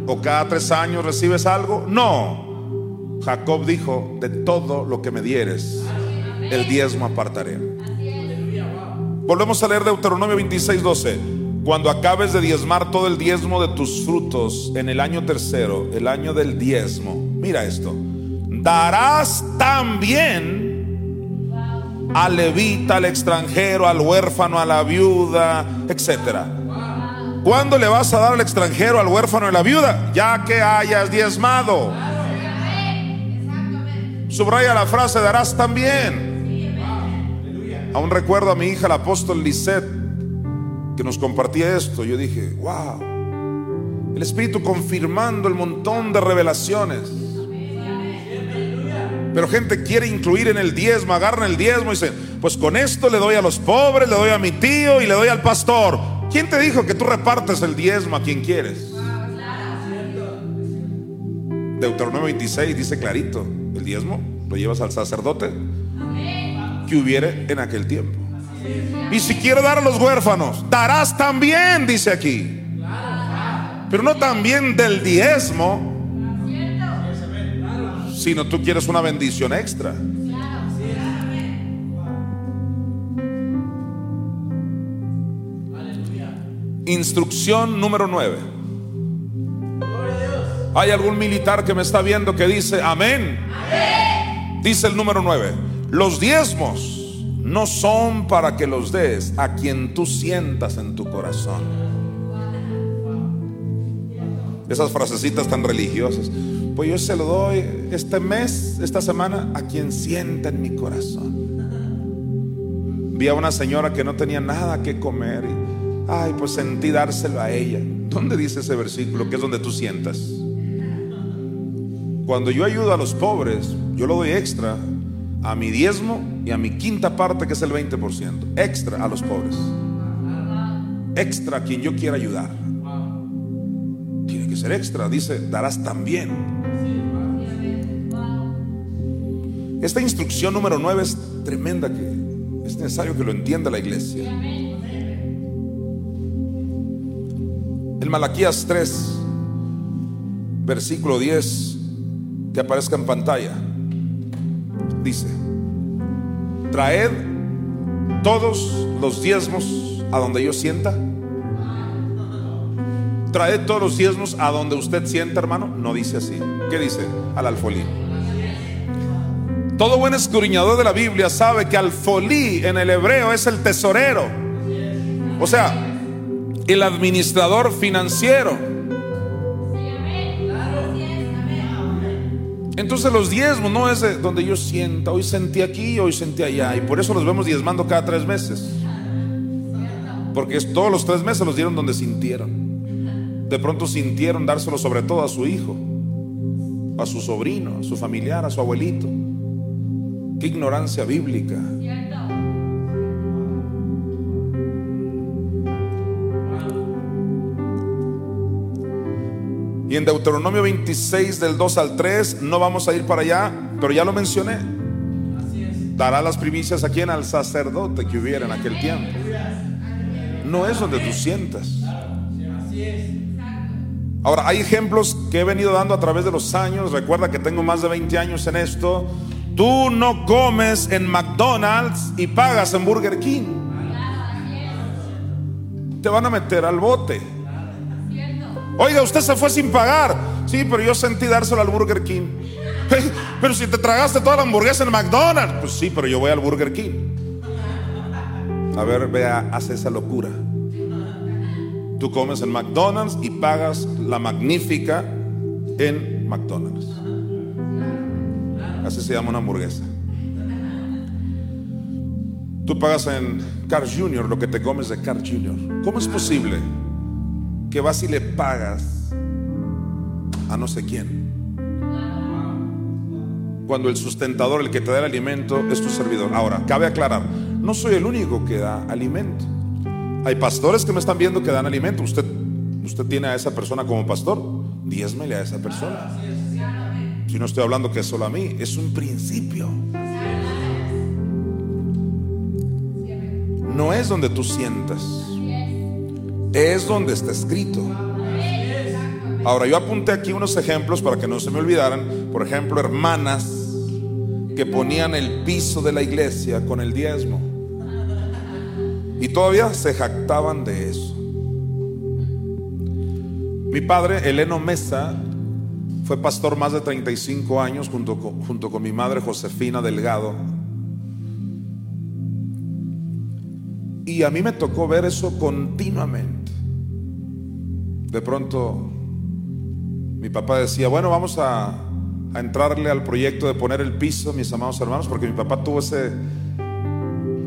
¿O cada tres años recibes algo? No. Jacob dijo, de todo lo que me dieres, el diezmo apartaré. Volvemos a leer Deuteronomio 26, 12. Cuando acabes de diezmar todo el diezmo de tus frutos en el año tercero, el año del diezmo, mira esto, darás también al levita, al extranjero, al huérfano, a la viuda, etcétera. ¿Cuándo le vas a dar al extranjero, al huérfano y a la viuda? Ya que hayas diezmado. Subraya la frase, darás también. Aún recuerdo a mi hija, el apóstol Lisette, que nos compartía esto, yo dije, wow, el Espíritu confirmando el montón de revelaciones. Pero gente quiere incluir en el diezmo, agarran el diezmo y dicen, pues con esto le doy a los pobres, le doy a mi tío y le doy al pastor. ¿Quién te dijo que tú repartes el diezmo a quien quieres? Deuteronomio 26 dice clarito, el diezmo lo llevas al sacerdote que hubiere en aquel tiempo. Y si quiero dar a los huérfanos, darás también, dice aquí. Pero no también del diezmo, sino tú quieres una bendición extra. Instrucción número 9. ¿Hay algún militar que me está viendo que dice amén? Dice el número 9. Los diezmos no son para que los des a quien tú sientas en tu corazón. Esas frasecitas tan religiosas. Pues yo se lo doy este mes, esta semana, a quien sienta en mi corazón. Vi a una señora que no tenía nada que comer y, ay, pues sentí dárselo a ella. ¿Dónde dice ese versículo? Que es donde tú sientas. Cuando yo ayudo a los pobres, yo lo doy extra a mi diezmo y a mi quinta parte, que es el 20%. Extra a los pobres. Extra a quien yo quiera ayudar. Tiene que ser extra. Dice, darás también. Esta instrucción número 9 es tremenda que es necesario que lo entienda la iglesia. El Malaquías 3, versículo 10, que aparezca en pantalla dice, traed todos los diezmos a donde yo sienta. Traed todos los diezmos a donde usted sienta, hermano. No dice así. ¿Qué dice? Al alfolí. Todo buen escudriñador de la Biblia sabe que alfolí en el hebreo es el tesorero. O sea, el administrador financiero. Entonces los diezmos no es donde yo sienta, hoy sentí aquí, hoy sentí allá, y por eso los vemos diezmando cada tres meses. Porque todos los tres meses los dieron donde sintieron. De pronto sintieron dárselo sobre todo a su hijo, a su sobrino, a su familiar, a su abuelito. Qué ignorancia bíblica. Y en Deuteronomio 26 del 2 al 3, no vamos a ir para allá, pero ya lo mencioné. Dará las primicias a quien? Al sacerdote que hubiera en aquel tiempo. No es donde tú sientas. Ahora, hay ejemplos que he venido dando a través de los años. Recuerda que tengo más de 20 años en esto. Tú no comes en McDonald's y pagas en Burger King. Te van a meter al bote. Oiga, usted se fue sin pagar. Sí, pero yo sentí dárselo al Burger King. Pero si te tragaste toda la hamburguesa en McDonald's. Pues sí, pero yo voy al Burger King. A ver, vea, hace esa locura. Tú comes en McDonald's y pagas la magnífica en McDonald's. Así se llama una hamburguesa. Tú pagas en Car Junior lo que te comes de Car Junior. ¿Cómo es posible? Que vas y le pagas a no sé quién. Cuando el sustentador, el que te da el alimento, es tu servidor. Ahora, cabe aclarar, no soy el único que da alimento. Hay pastores que me están viendo que dan alimento. Usted, usted tiene a esa persona como pastor, diezmele a esa persona. Si no estoy hablando que es solo a mí, es un principio. No es donde tú sientas es donde está escrito. Ahora, yo apunté aquí unos ejemplos para que no se me olvidaran. Por ejemplo, hermanas que ponían el piso de la iglesia con el diezmo. Y todavía se jactaban de eso. Mi padre, Eleno Mesa, fue pastor más de 35 años junto con, junto con mi madre Josefina Delgado. Y a mí me tocó ver eso continuamente. De pronto mi papá decía, bueno, vamos a, entrarle al proyecto de poner el piso, mis amados hermanos, porque mi papá tuvo ese,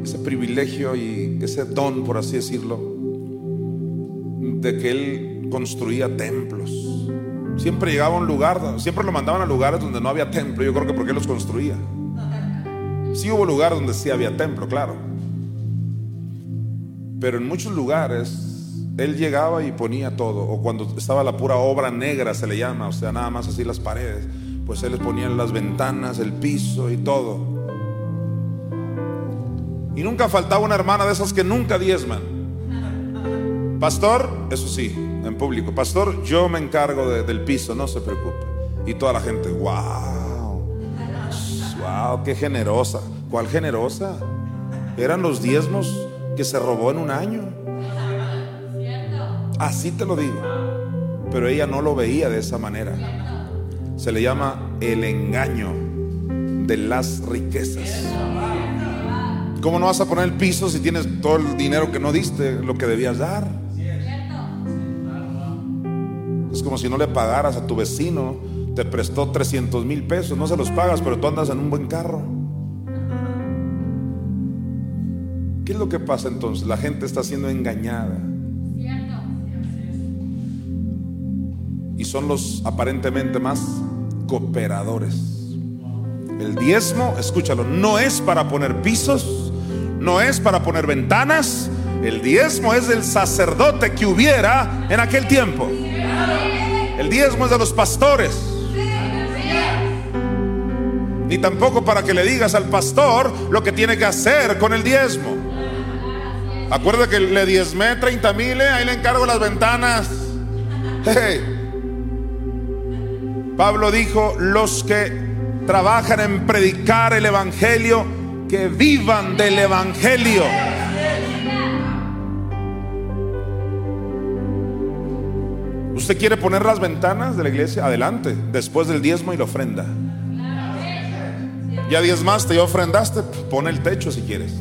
ese privilegio y ese don, por así decirlo, de que él construía templos. Siempre llegaba a un lugar, siempre lo mandaban a lugares donde no había templo, yo creo que porque él los construía. Sí hubo lugares donde sí había templo, claro. Pero en muchos lugares él llegaba y ponía todo, o cuando estaba la pura obra negra se le llama, o sea, nada más así las paredes, pues él les ponía las ventanas, el piso y todo. Y nunca faltaba una hermana de esas que nunca diezman. Pastor, eso sí, en público, pastor, yo me encargo de- del piso, no se preocupe. Y toda la gente, wow, wow, qué generosa. ¿Cuál generosa? Eran los diezmos que se robó en un año. Así te lo digo. Pero ella no lo veía de esa manera. Se le llama el engaño de las riquezas. ¿Cómo no vas a poner el piso si tienes todo el dinero que no diste, lo que debías dar? Es como si no le pagaras a tu vecino, te prestó 300 mil pesos, no se los pagas, pero tú andas en un buen carro. ¿Qué es lo que pasa entonces? La gente está siendo engañada y son los aparentemente más cooperadores. El diezmo, escúchalo, no es para poner pisos, no es para poner ventanas. El diezmo es del sacerdote que hubiera en aquel tiempo. El diezmo es de los pastores. Ni tampoco para que le digas al pastor lo que tiene que hacer con el diezmo. Acuerda que le diezmé 30 mil, eh, ahí le encargo las ventanas. Pablo dijo, los que trabajan en predicar el Evangelio, que vivan del Evangelio. ¿Usted quiere poner las ventanas de la iglesia? Adelante, después del diezmo y la ofrenda. Ya diezmaste, ya ofrendaste, pon el techo si quieres.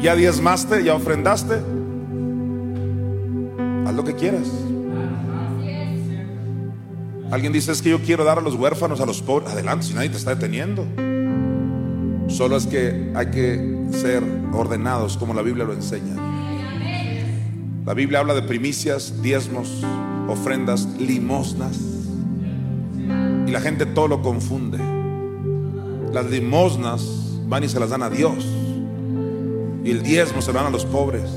Ya diezmaste, ya ofrendaste. Haz lo que quieras. Alguien dice es que yo quiero dar a los huérfanos, a los pobres. Adelante, si nadie te está deteniendo. Solo es que hay que ser ordenados como la Biblia lo enseña. La Biblia habla de primicias, diezmos, ofrendas, limosnas. Y la gente todo lo confunde. Las limosnas van y se las dan a Dios. Y el diezmo se lo dan a los pobres.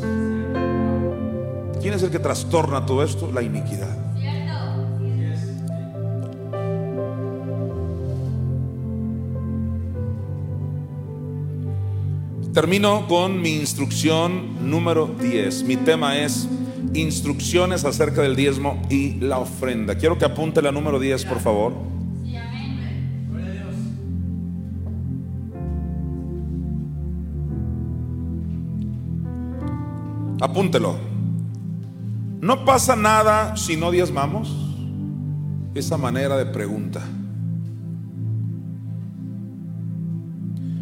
¿Quién es el que trastorna todo esto? La iniquidad. Termino con mi instrucción número 10. Mi tema es instrucciones acerca del diezmo y la ofrenda. Quiero que apunte la número 10, por favor. Apúntelo. No pasa nada si no diezmamos. Esa manera de pregunta.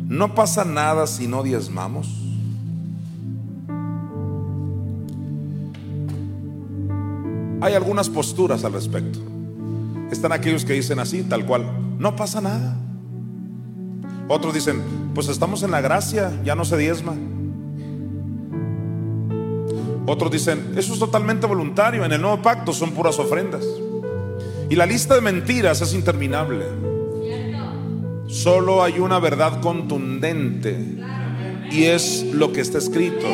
No pasa nada si no diezmamos. Hay algunas posturas al respecto. Están aquellos que dicen así, tal cual, no pasa nada. Otros dicen, pues estamos en la gracia, ya no se diezma. Otros dicen, eso es totalmente voluntario, en el nuevo pacto son puras ofrendas. Y la lista de mentiras es interminable. Solo hay una verdad contundente y es lo que está escrito.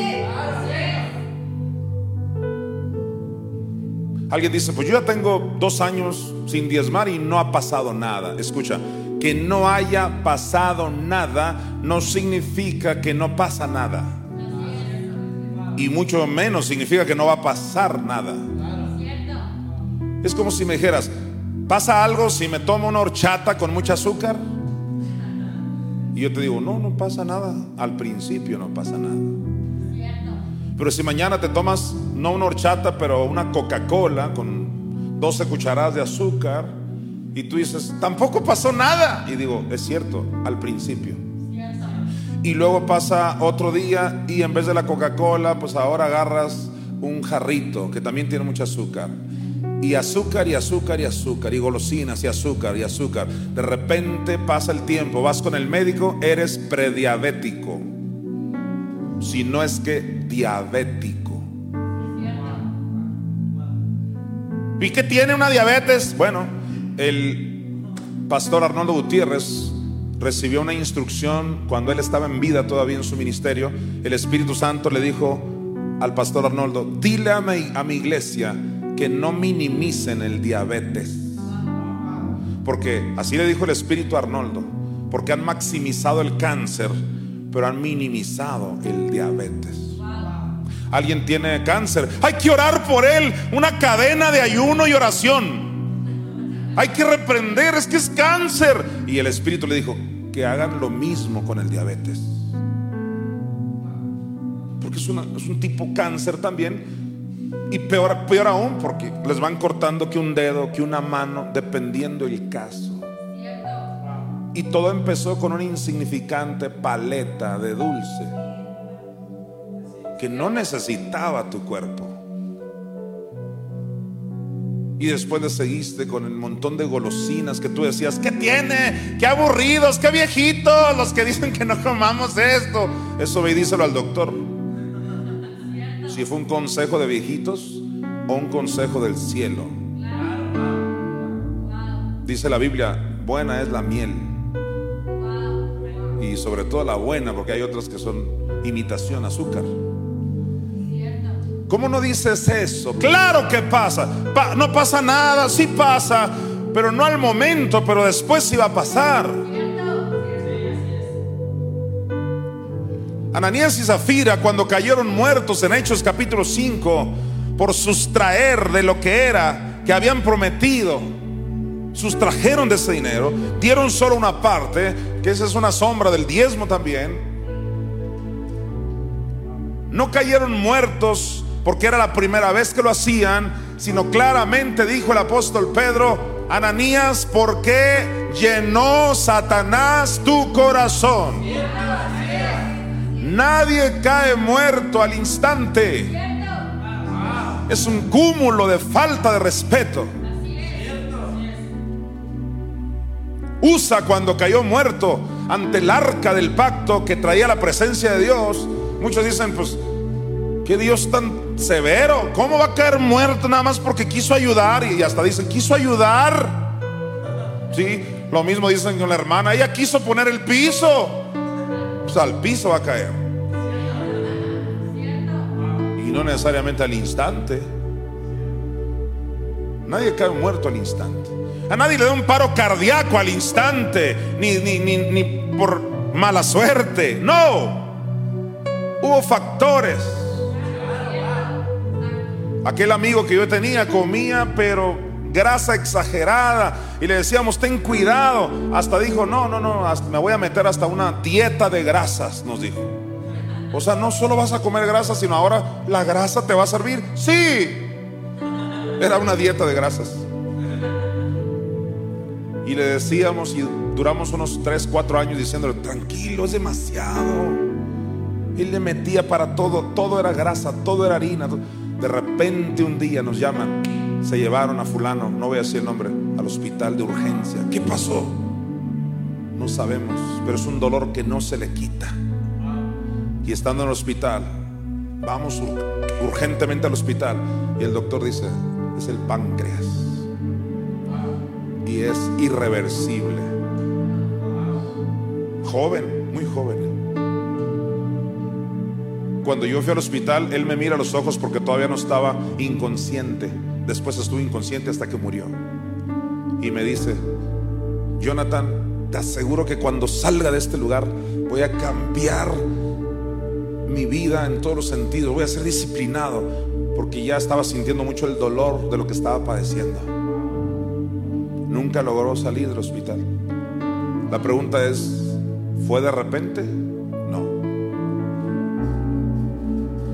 Alguien dice, pues yo ya tengo dos años sin diezmar y no ha pasado nada. Escucha, que no haya pasado nada no significa que no pasa nada. Y mucho menos significa que no va a pasar nada. Es como si me dijeras, ¿pasa algo si me tomo una horchata con mucha azúcar? Y yo te digo, no, no pasa nada. Al principio no pasa nada. Pero si mañana te tomas, no una horchata, pero una Coca-Cola con 12 cucharadas de azúcar, y tú dices, tampoco pasó nada. Y digo, es cierto, al principio. Y luego pasa otro día y en vez de la Coca-Cola, pues ahora agarras un jarrito que también tiene mucho azúcar. Y azúcar y azúcar y azúcar y golosinas y azúcar y azúcar. De repente pasa el tiempo, vas con el médico, eres prediabético. Si no es que diabético. ¿Y qué tiene una diabetes? Bueno, el pastor Arnoldo Gutiérrez recibió una instrucción cuando él estaba en vida todavía en su ministerio. El Espíritu Santo le dijo al pastor Arnoldo, dile a mi, a mi iglesia que no minimicen el diabetes. Porque así le dijo el Espíritu Arnoldo, porque han maximizado el cáncer, pero han minimizado el diabetes. Alguien tiene cáncer, hay que orar por él, una cadena de ayuno y oración. Hay que reprender, es que es cáncer. Y el Espíritu le dijo que hagan lo mismo con el diabetes. Porque es, una- un tipo cáncer también. Y peor, peor aún, porque les van cortando que un dedo, que una mano, dependiendo el caso. Y todo empezó con una insignificante paleta de dulce que no necesitaba tu cuerpo. Y después le seguiste con el montón de golosinas que tú decías, ¿qué tiene? ¿Qué aburridos? ¿Qué viejitos? Los que dicen que no comamos esto. Eso ve y díselo al doctor. Si fue un consejo de viejitos o un consejo del cielo. Dice la Biblia, buena es la miel. Y sobre todo la buena, porque hay otras que son imitación azúcar. ¿Cómo no dices eso? Claro que pasa. Pa- no pasa nada, sí pasa, pero no al momento, pero después sí va a pasar. Ananías y Zafira, cuando cayeron muertos en Hechos capítulo 5, por sustraer de lo que era que habían prometido, sustrajeron de ese dinero, dieron solo una parte, que esa es una sombra del diezmo también. No cayeron muertos porque era la primera vez que lo hacían, sino claramente dijo el apóstol Pedro, Ananías, ¿por qué llenó Satanás tu corazón? Nadie cae muerto al instante. Es un cúmulo de falta de respeto. Usa cuando cayó muerto ante el arca del pacto que traía la presencia de Dios. Muchos dicen, pues, qué Dios tan severo. ¿Cómo va a caer muerto nada más porque quiso ayudar? Y hasta dicen, quiso ayudar. Sí, lo mismo dicen con la hermana. Ella quiso poner el piso. Pues al piso va a caer. Y no necesariamente al instante. Nadie cae muerto al instante. A nadie le da un paro cardíaco al instante, ni, ni, ni, ni por mala suerte. No. Hubo factores. Aquel amigo que yo tenía comía, pero grasa exagerada. Y le decíamos, ten cuidado. Hasta dijo, no, no, no, me voy a meter hasta una dieta de grasas, nos dijo. O sea, no solo vas a comer grasa, sino ahora la grasa te va a servir. Sí. Era una dieta de grasas. Y le decíamos, y duramos unos 3, 4 años diciéndole, tranquilo, es demasiado. Él le metía para todo, todo era grasa, todo era harina. De repente un día nos llaman, se llevaron a fulano, no voy a decir el nombre, al hospital de urgencia. ¿Qué pasó? No sabemos, pero es un dolor que no se le quita. Y estando en el hospital, vamos ur- urgentemente al hospital. Y el doctor dice, es el páncreas. Y es irreversible. Joven, muy joven. Cuando yo fui al hospital, él me mira a los ojos porque todavía no estaba inconsciente. Después estuvo inconsciente hasta que murió. Y me dice, Jonathan, te aseguro que cuando salga de este lugar voy a cambiar mi vida en todos los sentidos. Voy a ser disciplinado porque ya estaba sintiendo mucho el dolor de lo que estaba padeciendo. Nunca logró salir del hospital. La pregunta es, ¿fue de repente?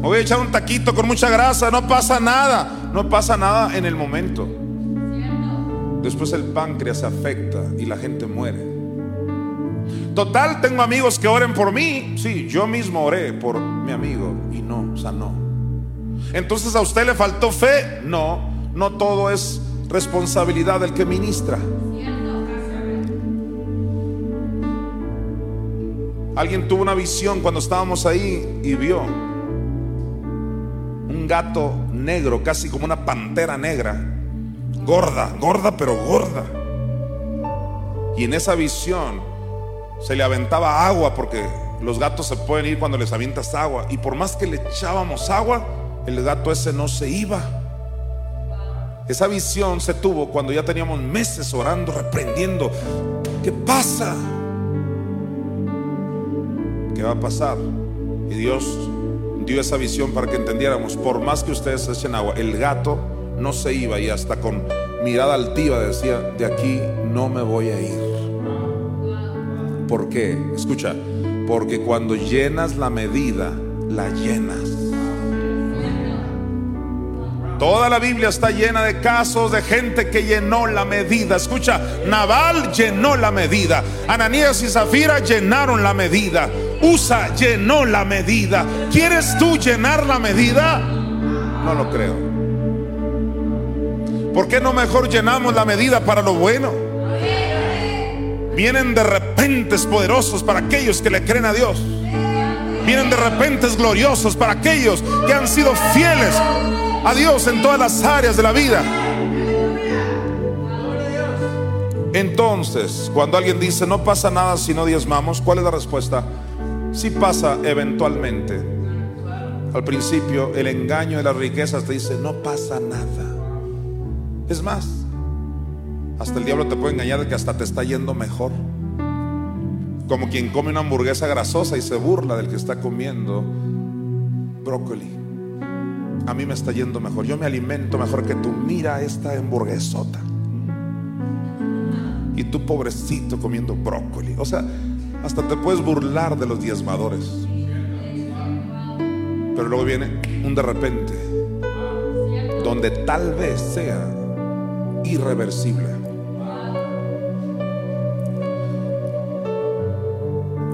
Me voy a echar un taquito con mucha grasa, no pasa nada. No pasa nada en el momento. Después el páncreas se afecta y la gente muere. Total, tengo amigos que oren por mí. Sí, yo mismo oré por mi amigo y no sanó. Entonces a usted le faltó fe. No, no todo es responsabilidad del que ministra. Alguien tuvo una visión cuando estábamos ahí y vio gato negro, casi como una pantera negra, gorda, gorda pero gorda. Y en esa visión se le aventaba agua porque los gatos se pueden ir cuando les avientas agua. Y por más que le echábamos agua, el gato ese no se iba. Esa visión se tuvo cuando ya teníamos meses orando, reprendiendo. ¿Qué pasa? ¿Qué va a pasar? Y Dios dio esa visión para que entendiéramos, por más que ustedes echen agua, el gato no se iba y hasta con mirada altiva decía, de aquí no me voy a ir. ¿Por qué? Escucha, porque cuando llenas la medida, la llenas. Toda la Biblia está llena de casos de gente que llenó la medida. Escucha, Naval llenó la medida. Ananías y Zafira llenaron la medida. Usa llenó la medida. ¿Quieres tú llenar la medida? No lo creo. ¿Por qué no mejor llenamos la medida para lo bueno? Vienen de repentes poderosos para aquellos que le creen a Dios. Vienen de repentes gloriosos para aquellos que han sido fieles a Dios en todas las áreas de la vida. Entonces, cuando alguien dice no pasa nada si no diezmamos, ¿cuál es la respuesta? Sí pasa eventualmente. Al principio, el engaño de las riquezas te dice no pasa nada. Es más, hasta el diablo te puede engañar de que hasta te está yendo mejor. Como quien come una hamburguesa grasosa y se burla del que está comiendo brócoli. A mí me está yendo mejor. Yo me alimento mejor que tú. Mira esta hamburguesota. Y tú pobrecito comiendo brócoli. O sea, hasta te puedes burlar de los diezmadores. Pero luego viene un de repente. Donde tal vez sea irreversible.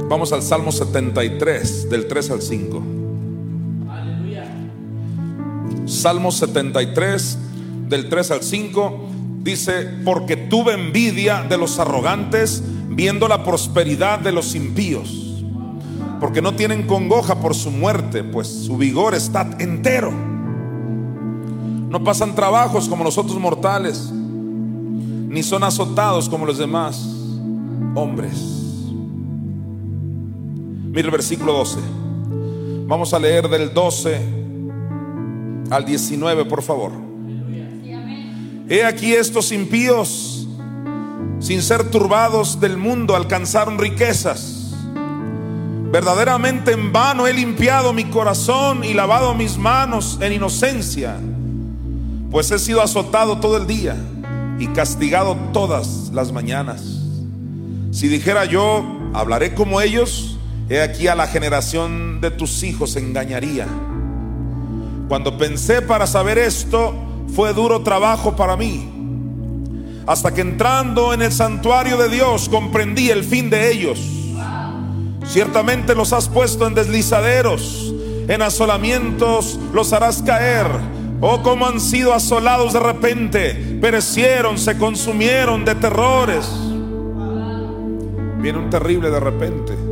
Vamos al Salmo 73, del 3 al 5. Salmo 73, del 3 al 5, dice, porque tuve envidia de los arrogantes, viendo la prosperidad de los impíos, porque no tienen congoja por su muerte, pues su vigor está entero. No pasan trabajos como los otros mortales, ni son azotados como los demás hombres. Mira el versículo 12. Vamos a leer del 12 al 19, por favor. He aquí estos impíos, sin ser turbados del mundo, alcanzaron riquezas. Verdaderamente en vano he limpiado mi corazón y lavado mis manos en inocencia, pues he sido azotado todo el día y castigado todas las mañanas. Si dijera yo, hablaré como ellos, He aquí a la generación de tus hijos engañaría. Cuando pensé para saber esto, fue duro trabajo para mí. Hasta que entrando en el santuario de Dios comprendí el fin de ellos. Ciertamente los has puesto en deslizaderos, en asolamientos los harás caer. Oh, como han sido asolados de repente, perecieron, se consumieron de terrores. Viene un terrible de repente.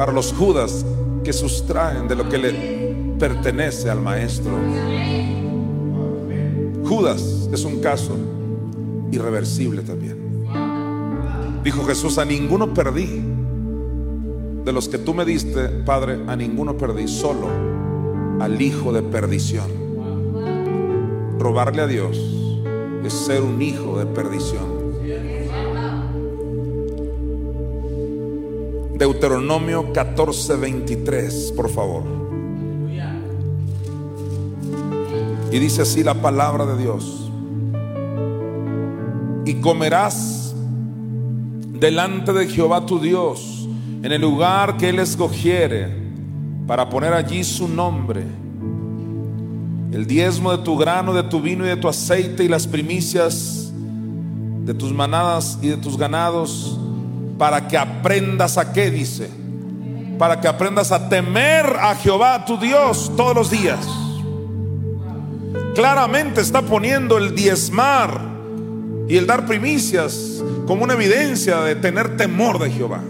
para los judas que sustraen de lo que le pertenece al maestro. Judas es un caso irreversible también. Dijo Jesús, a ninguno perdí. De los que tú me diste, Padre, a ninguno perdí, solo al hijo de perdición. Robarle a Dios es ser un hijo de perdición. Deuteronomio 14, 23, por favor. Y dice así la palabra de Dios. Y comerás delante de Jehová tu Dios en el lugar que Él escogiere para poner allí su nombre. El diezmo de tu grano, de tu vino y de tu aceite y las primicias de tus manadas y de tus ganados, para que aprendas a qué dice, para que aprendas a temer a Jehová tu Dios todos los días. Claramente está poniendo el diezmar y el dar primicias como una evidencia de tener temor de Jehová.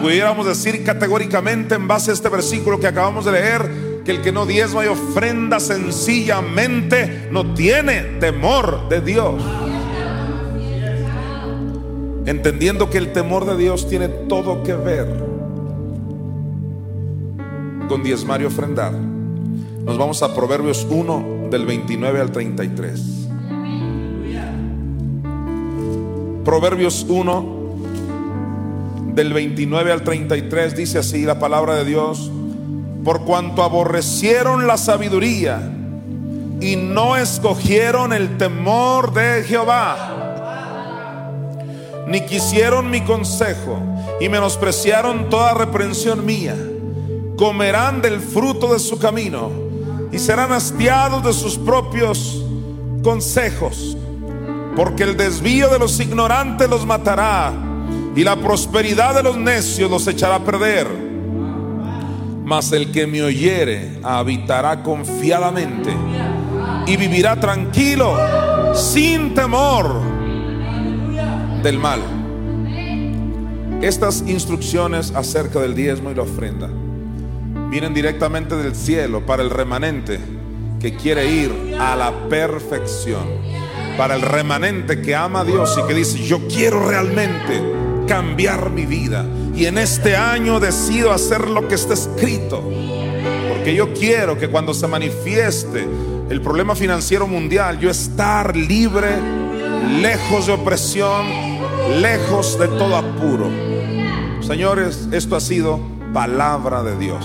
Pudiéramos decir categóricamente en base a este versículo que acabamos de leer, que el que no diezma y ofrenda sencillamente no tiene temor de Dios. Entendiendo que el temor de Dios tiene todo que ver con diezmar y ofrendar. Nos vamos a Proverbios 1 del 29 al 33. Proverbios 1 del 29 al 33 dice así la palabra de Dios, por cuanto aborrecieron la sabiduría y no escogieron el temor de Jehová, ni quisieron mi consejo y menospreciaron toda reprensión mía, comerán del fruto de su camino y serán hastiados de sus propios consejos, porque el desvío de los ignorantes los matará y la prosperidad de los necios los echará a perder. Mas el que me oyere habitará confiadamente y vivirá tranquilo, sin temor del mal. Estas instrucciones acerca del diezmo y la ofrenda vienen directamente del cielo para el remanente que quiere ir a la perfección. Para el remanente que ama a Dios y que dice, yo quiero realmente cambiar mi vida. Y en este año decido hacer lo que está escrito. Porque yo quiero que cuando se manifieste el problema financiero mundial, yo estar libre, lejos de opresión, lejos de todo apuro. Señores, esto ha sido palabra de Dios.